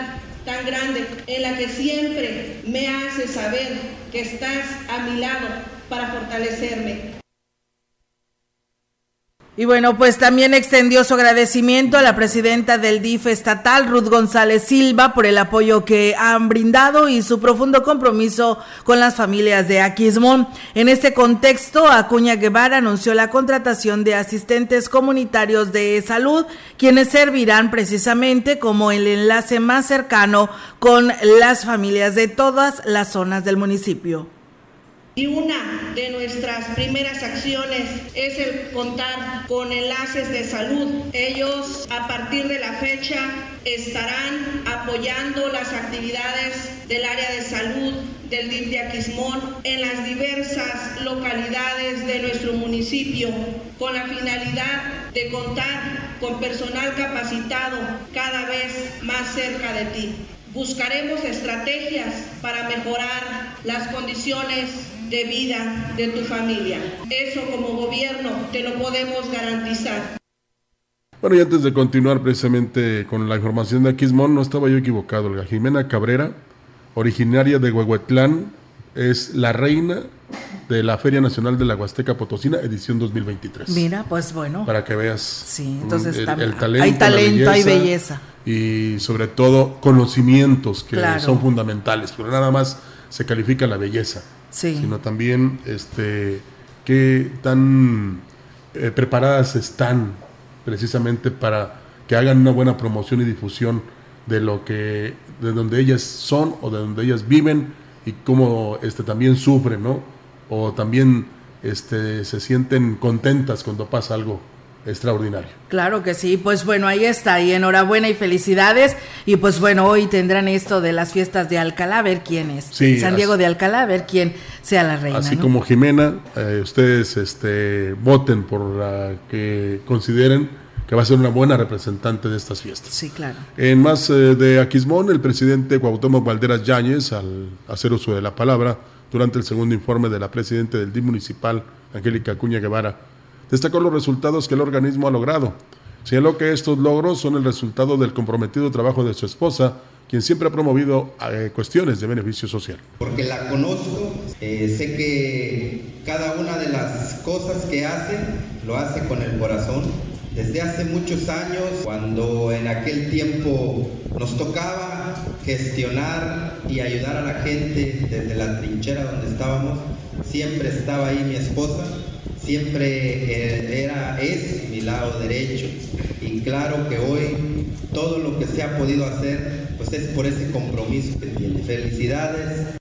tan grande en la que siempre me hace saber que estás a mi lado para fortalecerme. Y bueno, pues también extendió su agradecimiento a la presidenta del DIF estatal, Ruth González Silva, por el apoyo que han brindado y su profundo compromiso con las familias de Aquismón. En este contexto, Acuña Guevara anunció la contratación de asistentes comunitarios de salud, quienes servirán precisamente como el enlace más cercano con las familias de todas las zonas del municipio. Y una de nuestras primeras acciones es el contar con enlaces de salud. Ellos a partir de la fecha estarán apoyando las actividades del área de salud del DIF de Aquismón en las diversas localidades de nuestro municipio con la finalidad de contar con personal capacitado cada vez más cerca de ti. Buscaremos estrategias para mejorar las condiciones de vida de tu familia. Eso como gobierno te lo podemos garantizar. Bueno, y antes de continuar precisamente con la información de Aquismón, no estaba yo equivocado. La Jimena Cabrera, originaria de Huehuetlán, es la reina de la Feria Nacional de la Huasteca Potosina, edición 2023. Mira, pues bueno. Para que veas. Sí, entonces el, también, talento, hay talento, la hay belleza, belleza. Y sobre todo conocimientos que Claro. son fundamentales, pero nada más se califica la belleza, Sino también este qué tan eh, preparadas están precisamente para que hagan una buena promoción y difusión de lo que de donde ellas son o de donde ellas viven y cómo este también sufren, ¿no? O también este se sienten contentas cuando pasa algo extraordinario. Claro que sí, pues bueno, ahí está, y enhorabuena y felicidades. Y pues bueno, hoy tendrán esto de las fiestas de Alcalá, a ver quién es. Sí, San así- Diego de Alcalá, a ver quién sea la reina. Así ¿no? como Jimena, eh, ustedes este, voten por la que consideren que va a ser una buena representante de estas fiestas. Sí, claro. En más eh, de Aquismón, el presidente Cuauhtémoc Valderas Yáñez, al hacer uso de la palabra durante el segundo informe de la presidenta del DIF municipal, Angélica Acuña Guevara, destacó los resultados que el organismo ha logrado. Señaló que estos logros son el resultado del comprometido trabajo de su esposa, quien siempre ha promovido eh, cuestiones de beneficio social. porque la conozco, eh, sé que cada una de las cosas que hace lo hace con el corazón. Desde hace muchos años, cuando en aquel tiempo nos tocaba gestionar y ayudar a la gente desde la trinchera donde estábamos, siempre estaba ahí mi esposa, siempre eh, era, es mi lado derecho. Y claro que hoy todo lo que se ha podido hacer, pues es por ese compromiso que tiene. Felicidades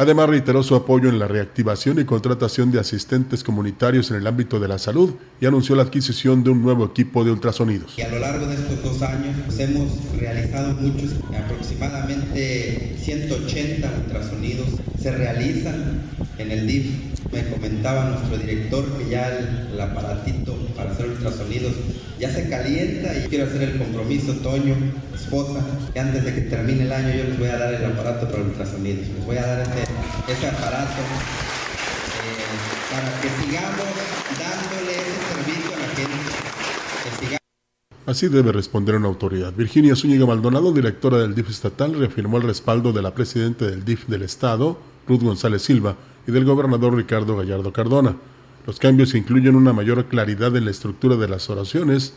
Además, reiteró su apoyo en la reactivación y contratación de asistentes comunitarios en el ámbito de la salud y anunció la adquisición de un nuevo equipo de ultrasonidos. Y a lo largo de estos dos años pues, hemos realizado muchos, aproximadamente 180 ultrasonidos se realizan en el DIF. Me comentaba nuestro director que ya el, el aparatito para hacer ultrasonidos ya se calienta y quiero hacer el compromiso, Toño, esposa, que antes de que termine el año yo les voy a dar el aparato para ultrasonidos. Les voy a dar este, este aparato eh, para que sigamos dándole ese servicio a la gente. Así debe responder una autoridad. Virginia Zúñiga Maldonado, directora del DIF estatal, reafirmó el respaldo de la presidenta del DIF del Estado, Ruth González Silva, y del gobernador Ricardo Gallardo Cardona. Los cambios incluyen una mayor claridad en la estructura de las oraciones.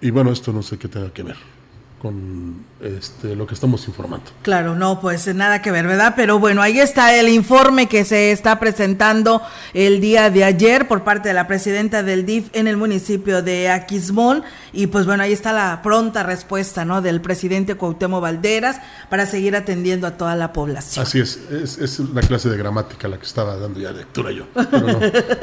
Y bueno, esto no sé qué tenga que ver con este, lo que estamos informando. Claro, no, pues nada que ver, ¿verdad? Pero bueno, ahí está el informe que se está presentando el día de ayer por parte de la presidenta del DIF en el municipio de Aquismón. Y pues bueno, ahí está la pronta respuesta, ¿no? Del presidente Cuauhtémoc Valderas para seguir atendiendo a toda la población. Así es, es, es una clase de gramática la que estaba dando ya lectura yo. Pero no,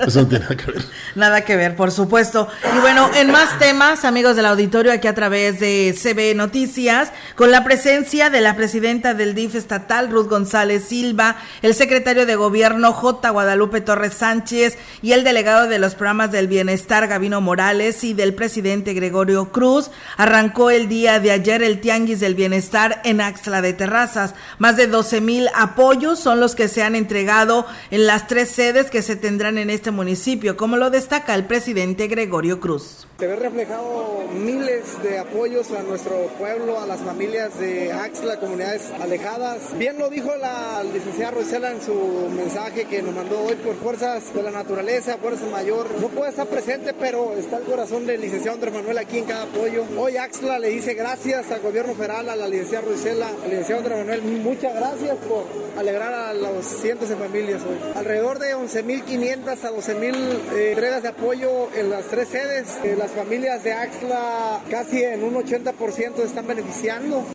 eso no tiene nada que ver. Nada que ver, por supuesto. Y bueno, en más temas, amigos del auditorio, aquí a través de CB Noticias, con la presencia de la presidenta del DIF estatal, Ruth González Silva, el secretario de gobierno J. Guadalupe Torres Sánchez y el delegado de los programas del bienestar, Gavino Morales, y del presidente Gregorio Cruz, arrancó el día de ayer el Tianguis del Bienestar en Axla de Terrazas. Más de 12 mil apoyos son los que se han entregado en las tres sedes que se tendrán en este municipio, como lo destaca el presidente Gregorio Cruz. Se ve reflejado miles de apoyos a nuestro pueblo, a las familias de Axla, comunidades alejadas. Bien lo dijo la licenciada Rosela en su mensaje que nos mandó hoy por fuerzas de la naturaleza, fuerza mayor. No puede estar presente, pero está el corazón del licenciado Andrés Manuel aquí en cada apoyo. Hoy Axla le dice gracias al gobierno federal, a la licenciada Rosela, al licenciado Andrés Manuel, muchas gracias por alegrar a los cientos de familias hoy. Alrededor de 11.500 a 12.000 eh, entregas de apoyo en las tres sedes. Eh, las familias de Axla casi en un 80% se están beneficiando.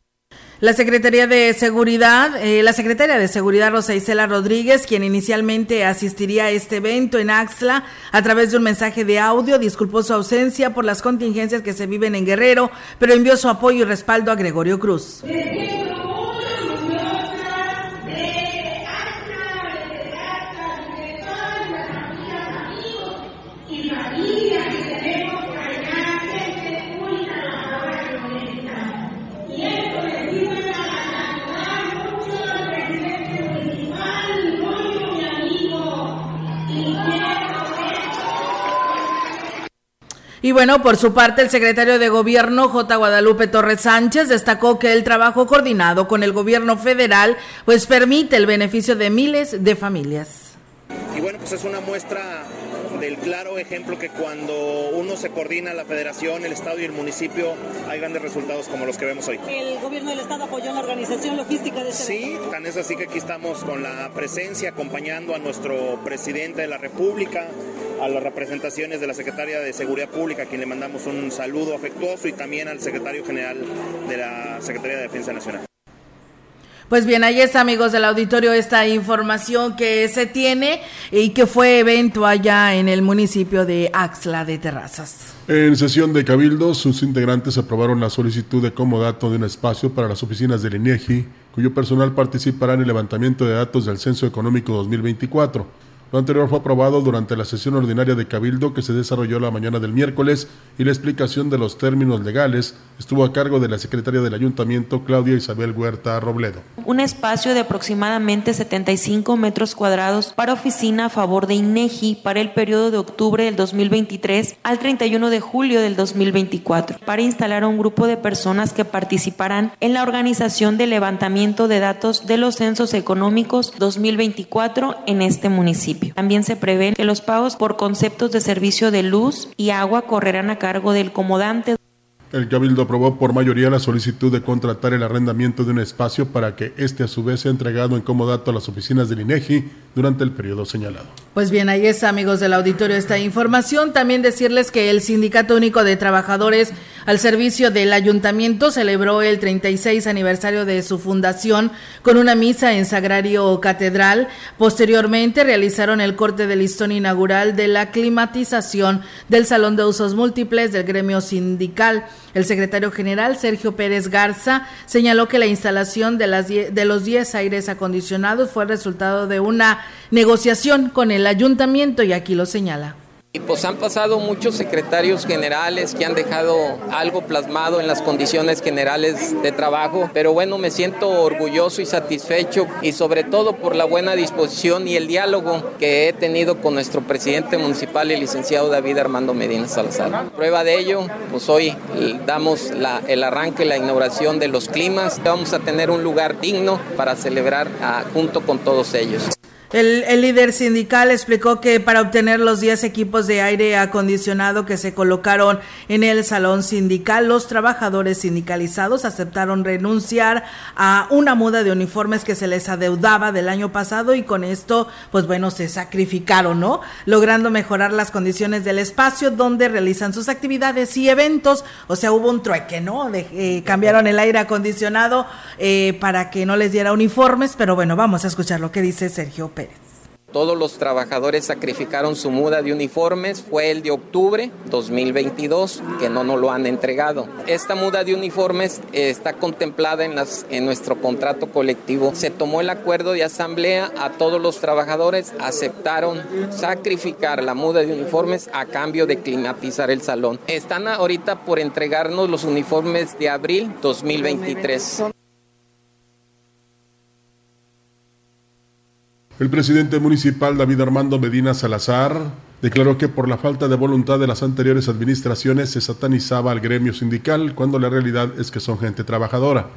La Secretaría de Seguridad, eh, la secretaria de Seguridad Rosa Isela Rodríguez, quien inicialmente asistiría a este evento en Axla, a través de un mensaje de audio, disculpó su ausencia por las contingencias que se viven en Guerrero, pero envió su apoyo y respaldo a Gregorio Cruz. Y bueno, por su parte, el secretario de Gobierno, J. Guadalupe Torres Sánchez, destacó que el trabajo coordinado con el gobierno federal, pues permite el beneficio de miles de familias. Y bueno, pues es una muestra del claro ejemplo que cuando uno se coordina, la federación, el estado y el municipio, hay grandes resultados como los que vemos hoy. ¿El gobierno del estado apoyó en la organización logística de este Sí, tan es así que aquí estamos con la presencia acompañando a nuestro presidente de la República, a las representaciones de la Secretaria de Seguridad Pública, a quien le mandamos un saludo afectuoso, y también al secretario general de la Secretaría de Defensa Nacional. Pues bien, ahí está, amigos del auditorio, esta información que se tiene y que fue evento allá en el municipio de Axla de Terrazas. En sesión de Cabildo, sus integrantes aprobaron la solicitud de comodato de un espacio para las oficinas del INEGI, cuyo personal participará en el levantamiento de datos del Censo Económico 2024. Lo anterior fue aprobado durante la sesión ordinaria de Cabildo que se desarrolló la mañana del miércoles y la explicación de los términos legales estuvo a cargo de la secretaria del ayuntamiento, Claudia Isabel Huerta Robledo. Un espacio de aproximadamente 75 metros cuadrados para oficina a favor de INEGI para el periodo de octubre del 2023 al 31 de julio del 2024 para instalar a un grupo de personas que participarán en la organización de levantamiento de datos de los censos económicos 2024 en este municipio. También se prevé que los pagos por conceptos de servicio de luz y agua correrán a cargo del comodante. El Cabildo aprobó por mayoría la solicitud de contratar el arrendamiento de un espacio para que este a su vez sea entregado en comodato a las oficinas del INEGI durante el periodo señalado. Pues bien, ahí es, amigos del auditorio, esta información. También decirles que el Sindicato Único de Trabajadores al servicio del ayuntamiento celebró el 36 aniversario de su fundación con una misa en Sagrario Catedral. Posteriormente realizaron el corte de listón inaugural de la climatización del Salón de Usos Múltiples del gremio sindical. El secretario general Sergio Pérez Garza señaló que la instalación de, las de los 10 aires acondicionados fue resultado de una negociación con el ayuntamiento y aquí lo señala. Y pues han pasado muchos secretarios generales que han dejado algo plasmado en las condiciones generales de trabajo, pero bueno, me siento orgulloso y satisfecho y sobre todo por la buena disposición y el diálogo que he tenido con nuestro presidente municipal, el licenciado David Armando Medina Salazar. Prueba de ello, pues hoy damos el arranque, la inauguración de los climas. Vamos a tener un lugar digno para celebrar ah, junto con todos ellos. El, líder sindical explicó que para obtener los 10 equipos de aire acondicionado que se colocaron en el salón sindical, los trabajadores sindicalizados aceptaron renunciar a una muda de uniformes que se les adeudaba del año pasado y con esto, pues bueno, se sacrificaron, ¿no? Logrando mejorar las condiciones del espacio donde realizan sus actividades y eventos. O sea, hubo un trueque, ¿no? Eh, cambiaron el aire acondicionado eh, para que no les diera uniformes, pero bueno, vamos a escuchar lo que dice Sergio Pérez. Todos los trabajadores sacrificaron su muda de uniformes, fue el de octubre 2022, que no nos lo han entregado. Esta muda de uniformes está contemplada en, nuestro contrato colectivo. Se tomó el acuerdo de asamblea, a todos los trabajadores aceptaron sacrificar la muda de uniformes a cambio de climatizar el salón. Están ahorita por entregarnos los uniformes de abril 2023. El presidente municipal David Armando Medina Salazar declaró que por la falta de voluntad de las anteriores administraciones se satanizaba al gremio sindical cuando la realidad es que son gente trabajadora.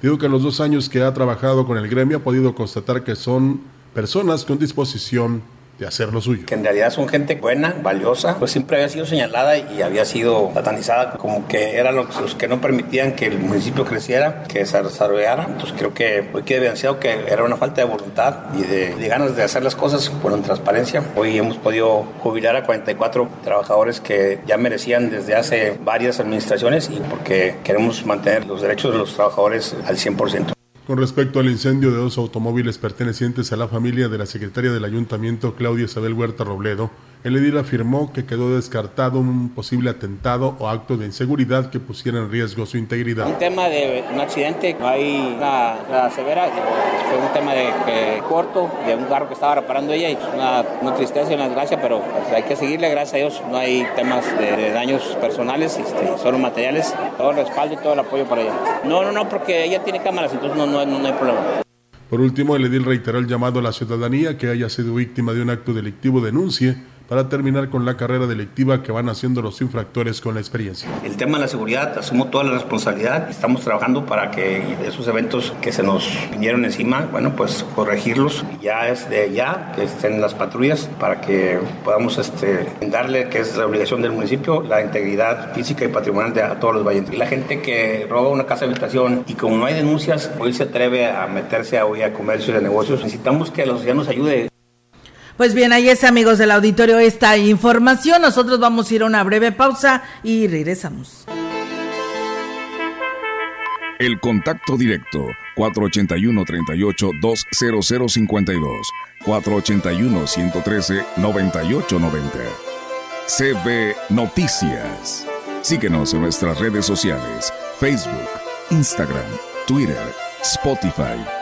Digo que en los dos años que ha trabajado con el gremio ha podido constatar que son personas con disposición de hacer lo suyo. Que en realidad son gente buena, valiosa, pues siempre había sido señalada y había sido satanizada como que eran los, que no permitían que el municipio creciera, que se desarrollara. Entonces creo que hoy queda evidenciado que era una falta de voluntad y de, de, ganas de hacer las cosas con transparencia. Hoy hemos podido jubilar a 44 trabajadores que ya merecían desde hace varias administraciones y porque queremos mantener los derechos de los trabajadores al 100%. Con respecto al incendio de dos automóviles pertenecientes a la familia de la secretaria del ayuntamiento, Claudia Isabel Huerta Robledo, el edil afirmó que quedó descartado un posible atentado o acto de inseguridad que pusiera en riesgo su integridad. Un tema de un accidente, no hay una, severa, fue un tema de corto, de un carro que estaba reparando ella y una, una tristeza y una desgracia, pero pues, hay que seguirle, gracias a Dios, no hay temas de, daños personales, este, solo materiales, todo el respaldo y todo el apoyo para ella. No, no, no, porque ella tiene cámaras, entonces no, no, no hay problema. Por último, el edil reiteró el llamado a la ciudadanía que haya sido víctima de un acto delictivo denuncie para terminar con la carrera delictiva que van haciendo los infractores con la experiencia. El tema de la seguridad, asumo toda la responsabilidad. Estamos trabajando para que esos eventos que se nos vinieron encima, bueno, pues corregirlos. Ya es de ya que estén las patrullas para que podamos este, darle, que es la obligación del municipio, la integridad física y patrimonial de a todos los valles. La gente que roba una casa de habitación y como no hay denuncias, hoy se atreve a meterse a, hoy a comercio de negocios, necesitamos que la sociedad nos ayude. Pues bien, ahí es amigos del auditorio esta información. Nosotros vamos a ir a una breve pausa y regresamos. El contacto directo 481-38-20052 481-113-9890 CB Noticias. Síguenos en nuestras redes sociales, Facebook, Instagram, Twitter, Spotify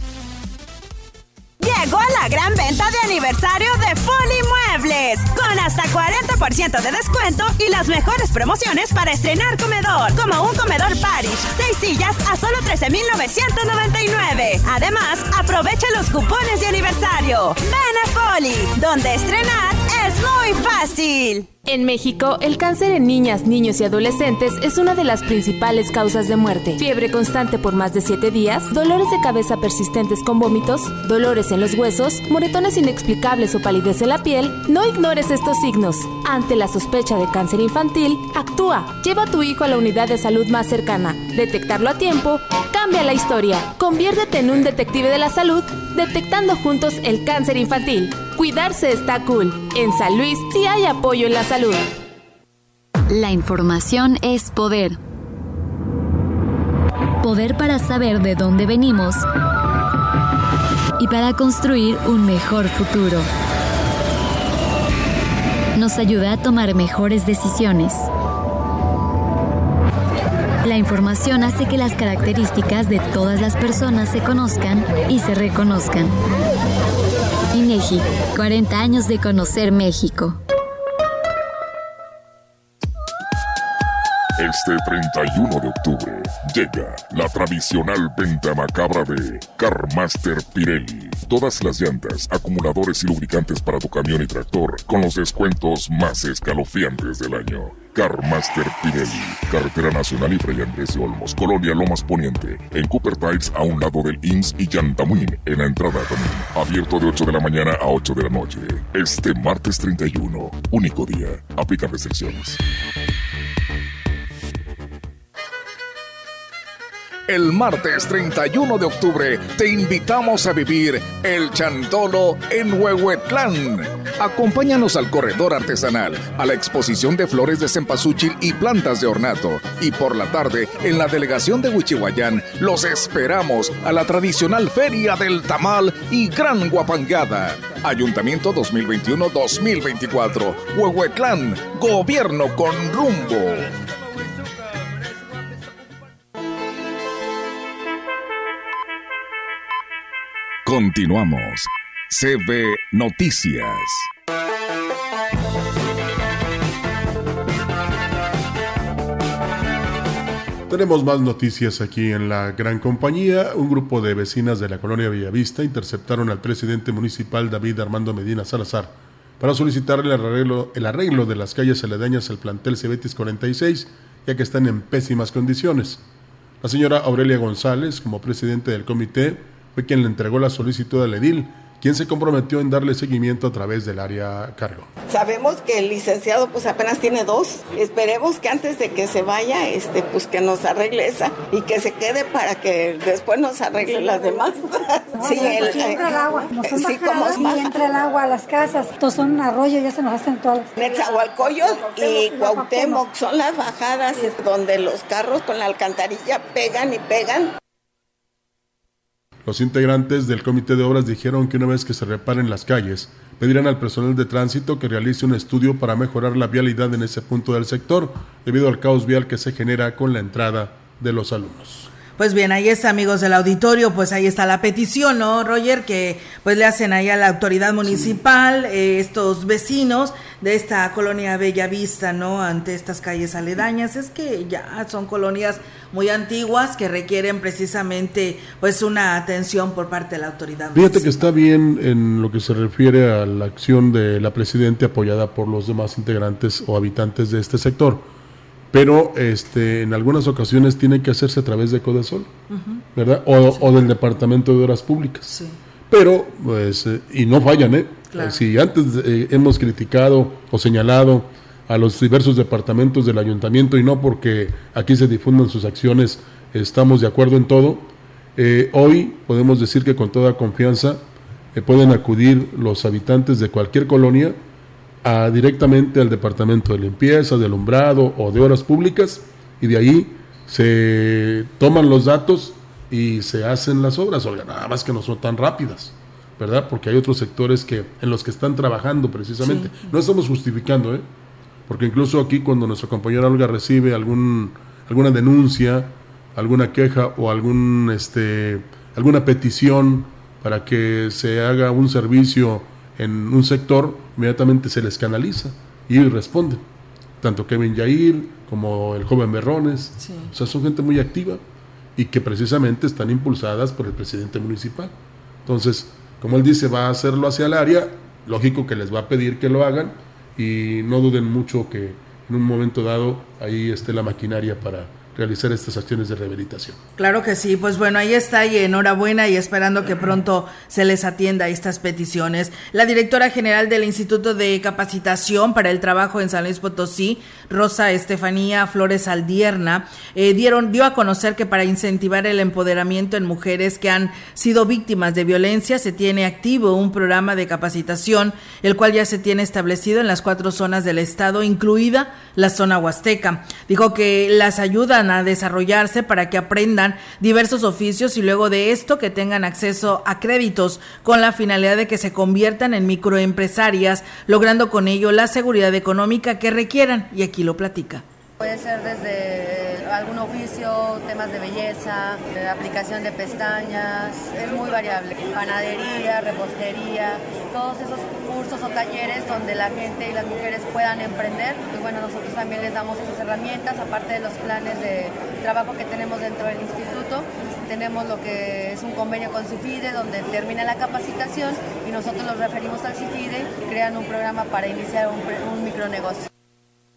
Llegó la gran venta de aniversario de Foli Muebles, con hasta 40% de descuento y las mejores promociones para estrenar comedor, como un comedor Paris, seis sillas a solo 13,999. Además, aprovecha los cupones de aniversario. Ven a Foli, donde estrenar es muy fácil. En México, el cáncer en niñas, niños y adolescentes es una de las principales causas de muerte. Fiebre constante por más de 7 días, dolores de cabeza persistentes con vómitos, dolores en los huesos, moretones inexplicables o palidez en la piel, no ignores estos signos. Ante la sospecha de cáncer infantil, actúa. Lleva a tu hijo a la unidad de salud más cercana. Detectarlo a tiempo cambia la historia. Conviértete en un detective de la salud detectando juntos el cáncer infantil. Cuidarse está cool. En San Luis sí hay apoyo en la salud. La información es poder. Poder para saber de dónde venimos y para construir un mejor futuro. Nos ayuda a tomar mejores decisiones. La información hace que las características de todas las personas se conozcan y se reconozcan. INEGI, 40 años de conocer México. Este 31 de octubre llega la tradicional venta macabra de Carmaster Pirelli. Todas las llantas, acumuladores y lubricantes para tu camión y tractor con los descuentos más escalofriantes del año. Carmaster Pirelli, Carretera Nacional y Fray Andrés de Olmos, Colonia Lomas Poniente, en Cooper Tiles a un lado del IMSS y Yantamuin, en la entrada también. Abierto de 8 de la mañana a 8 de la noche. Este martes 31, único día. Aplica restricciones. El martes 31 de octubre te invitamos a vivir el Chantolo en Huehuetlán. Acompáñanos al corredor artesanal, a la exposición de flores de cempasúchil y plantas de ornato. Y por la tarde, en la delegación de Huichihuayán, los esperamos a la tradicional Feria del Tamal y Gran Guapangada. Ayuntamiento 2021-2024. Huehuetlán, gobierno con rumbo. Continuamos. CB Noticias. Tenemos más noticias aquí en la gran compañía. Un grupo de vecinas de la colonia Bellavista interceptaron al presidente municipal David Armando Medina Salazar para solicitarle el arreglo, el arreglo de las calles aledañas al plantel Cebetis 46, ya que están en pésimas condiciones. La señora Aurelia González, como presidente del comité, fue quien le entregó la solicitud al edil, quien se comprometió en darle seguimiento a través del área cargo. Sabemos que el licenciado pues apenas tiene dos. Esperemos que antes de que se vaya, este, pues que nos arregle esa y que se quede para que después nos arregle las demás. sí, el, entra el agua. Nos sí, como y entra el agua a las casas. Estos son un arroyo, ya se nos hacen todas. Netzahualcoyot y Cuauhtémoc son las bajadas donde los carros con la alcantarilla pegan y pegan. Los integrantes del comité de obras dijeron que una vez que se reparen las calles, pedirán al personal de tránsito que realice un estudio para mejorar la vialidad en ese punto del sector, debido al caos vial que se genera con la entrada de los alumnos. Pues bien, ahí está, amigos del auditorio, pues ahí está la petición, ¿no, Roger? Que pues le hacen ahí a la autoridad municipal, eh, estos vecinos de esta colonia Bella Vista, ¿no? Ante estas calles aledañas. Es que ya son colonias muy antiguas que requieren precisamente pues una atención por parte de la autoridad. Fíjate que está bien en lo que se refiere a la acción de la presidenta apoyada por los demás integrantes o habitantes de este sector pero este, en algunas ocasiones tiene que hacerse a través de Codesol, ¿verdad? O, del Departamento de Obras Públicas. Sí. Pero, pues, eh, y no fallan, ¿eh? Si antes eh, hemos criticado o señalado a los diversos departamentos del ayuntamiento y no porque aquí se difundan sus acciones, estamos de acuerdo en todo, eh, hoy podemos decir que con toda confianza pueden acudir los habitantes de cualquier colonia directamente al departamento de limpieza, de alumbrado o de obras públicas y de ahí se toman los datos y se hacen las obras, oiga, nada más que no son tan rápidas, ¿verdad? Porque hay otros sectores que en los que están trabajando precisamente. No estamos justificando, ¿eh? Porque incluso aquí cuando nuestra compañera Olga recibe algún alguna denuncia, alguna queja o algún este alguna petición para que se haga un servicio en un sector, inmediatamente se les canaliza y responden. Tanto Kevin Yair como el joven Berrones. O sea, son gente muy activa y que precisamente están impulsadas por el presidente municipal. Entonces, como él dice, va a hacerlo hacia el área, lógico que les va a pedir que lo hagan y no duden mucho que en un momento dado ahí esté la maquinaria para realizar estas acciones de rehabilitación. Claro que sí, pues bueno, ahí está y enhorabuena y esperando que pronto se les atienda estas peticiones. La directora general del Instituto de Capacitación para el Trabajo en San Luis Potosí, Rosa Estefanía Flores Aldierna, eh, dieron, dio a conocer que para incentivar el empoderamiento en mujeres que han sido víctimas de violencia se tiene activo un programa de capacitación, el cual ya se tiene establecido en las cuatro zonas del estado, incluida la zona huasteca. Dijo que las ayudan a desarrollarse para que aprendan diversos oficios y luego de esto que tengan acceso a créditos con la finalidad de que se conviertan en microempresarias, logrando con ello la seguridad económica que requieran. Y aquí lo platica. Desde algún oficio, temas de belleza, aplicación de pestañas, es muy variable. Panadería, repostería, todos esos cursos o talleres donde la gente y las mujeres puedan emprender. Y bueno, nosotros también les damos esas herramientas, aparte de los planes de trabajo que tenemos dentro del instituto. Tenemos lo que es un convenio con CIFIDE donde termina la capacitación y nosotros los referimos al CIFIDE crean un programa para iniciar un, un micronegocio.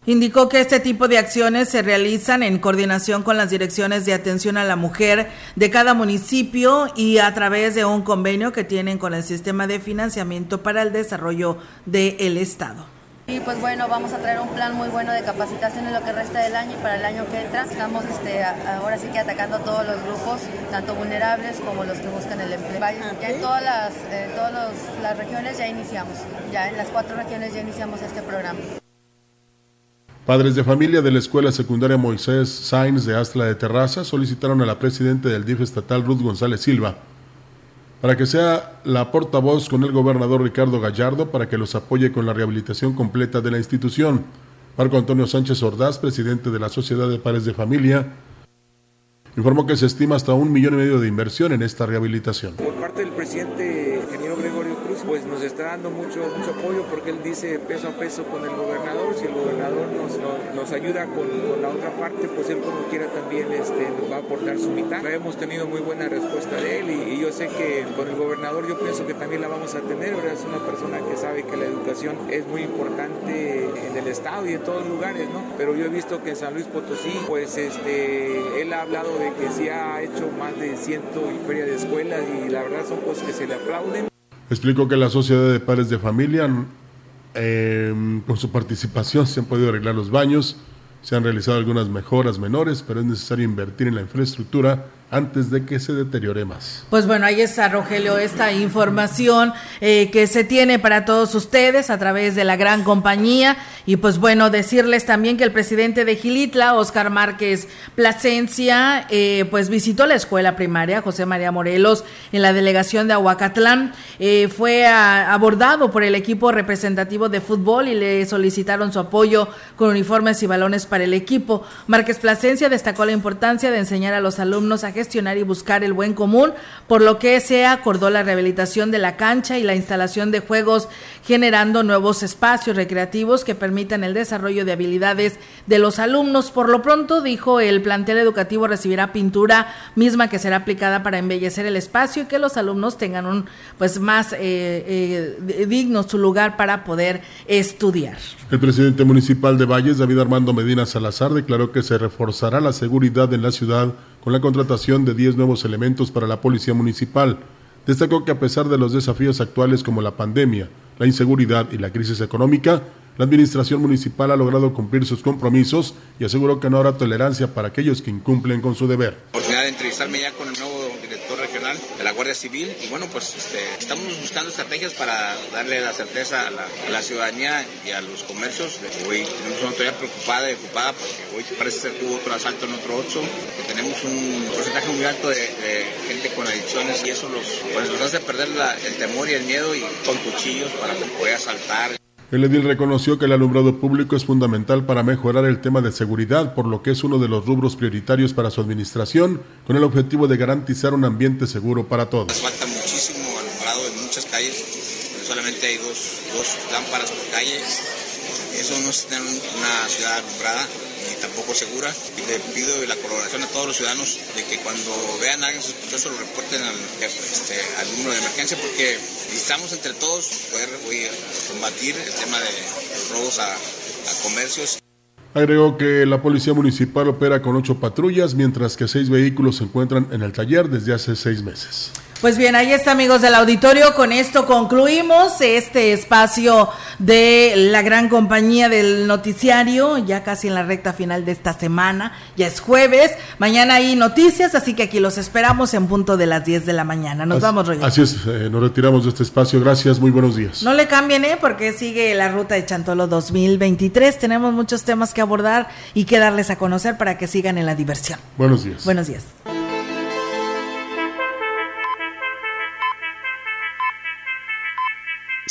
Indicó que este tipo de acciones se realizan en coordinación con las direcciones de atención a la mujer de cada municipio y a través de un convenio que tienen con el sistema de financiamiento para el desarrollo del Estado. Y pues bueno, vamos a traer un plan muy bueno de capacitación en lo que resta del año y para el año que entra. Estamos este, ahora sí que atacando a todos los grupos, tanto vulnerables como los que buscan el empleo. Ya en todas las, todas las regiones ya iniciamos, ya en las cuatro regiones ya iniciamos este programa. Padres de familia de la Escuela Secundaria Moisés Sainz de Astla de Terraza solicitaron a la presidenta del DIF estatal Ruth González Silva para que sea la portavoz con el gobernador Ricardo Gallardo para que los apoye con la rehabilitación completa de la institución. Marco Antonio Sánchez Ordaz, presidente de la Sociedad de Padres de Familia, informó que se estima hasta un millón y medio de inversión en esta rehabilitación. Por parte del presidente está dando mucho, mucho apoyo porque él dice peso a peso con el gobernador, si el gobernador nos, nos, ayuda con, con, la otra parte, pues él como quiera también este, nos va a aportar su mitad. Hemos tenido muy buena respuesta de él y, yo sé que con el gobernador yo pienso que también la vamos a tener, es una persona que sabe que la educación es muy importante en el estado y en todos lugares, ¿no? Pero yo he visto que en San Luis Potosí, pues este, él ha hablado de que sí ha hecho más de ciento y feria de escuelas y la verdad son cosas que se le aplauden. Explicó que la Sociedad de Padres de Familia, eh, con su participación, se han podido arreglar los baños, se han realizado algunas mejoras menores, pero es necesario invertir en la infraestructura antes de que se deteriore más. Pues bueno, ahí está, Rogelio, esta información eh, que se tiene para todos ustedes a través de la gran compañía. Y pues bueno, decirles también que el presidente de Gilitla, Oscar Márquez Plasencia, eh, pues visitó la escuela primaria José María Morelos en la delegación de Aguacatlán. Eh, fue a, abordado por el equipo representativo de fútbol y le solicitaron su apoyo con uniformes y balones para el equipo. Márquez Plasencia destacó la importancia de enseñar a los alumnos a gestionar y buscar el buen común, por lo que se acordó la rehabilitación de la cancha y la instalación de juegos, generando nuevos espacios recreativos que permitan el desarrollo de habilidades de los alumnos. Por lo pronto, dijo, el plantel educativo recibirá pintura misma que será aplicada para embellecer el espacio y que los alumnos tengan un pues más eh, eh, digno su lugar para poder estudiar. El presidente municipal de Valles, David Armando Medina Salazar, declaró que se reforzará la seguridad en la ciudad con la contratación de 10 nuevos elementos para la Policía Municipal. Destacó que a pesar de los desafíos actuales como la pandemia, la inseguridad y la crisis económica, la Administración Municipal ha logrado cumplir sus compromisos y aseguró que no habrá tolerancia para aquellos que incumplen con su deber. Oportunidad de entrevistarme ya con el nuevo director regional de la Guardia Civil y bueno, pues este, estamos buscando estrategias para darle la certeza a la, a la, ciudadanía y a los comercios. Hoy tenemos una autoridad preocupada y ocupada porque hoy parece ser que hubo otro asalto en otro 8, que tenemos un porcentaje muy alto de, gente con adicciones y eso los, pues, nos hace perder la, el temor y el miedo y con cuchillos para poder asaltar. El edil reconoció que el alumbrado público es fundamental para mejorar el tema de seguridad, por lo que es uno de los rubros prioritarios para su administración, con el objetivo de garantizar un ambiente seguro para todos. Falta muchísimo muchas calles, solamente hay dos, lámparas por calle. Eso no es una ciudad alumbrada y tampoco segura. Y le pido la colaboración a todos los ciudadanos de que cuando vean a alguien sospechoso lo reporten al, este, al número de emergencia porque necesitamos entre todos poder combatir el tema de robos a, a comercios. Agregó que la Policía Municipal opera con ocho patrullas, mientras que seis vehículos se encuentran en el taller desde hace seis meses. Pues bien, ahí está amigos del auditorio, con esto concluimos este espacio de la gran compañía del noticiario, ya casi en la recta final de esta semana, ya es jueves, mañana hay noticias, así que aquí los esperamos en punto de las 10 de la mañana. Nos vamos, Roger. Así es, eh, nos retiramos de este espacio, gracias, muy buenos días. No le cambien, ¿eh? porque sigue la ruta de Chantolo 2023, tenemos muchos temas que abordar y que darles a conocer para que sigan en la diversión. Buenos días. Buenos días.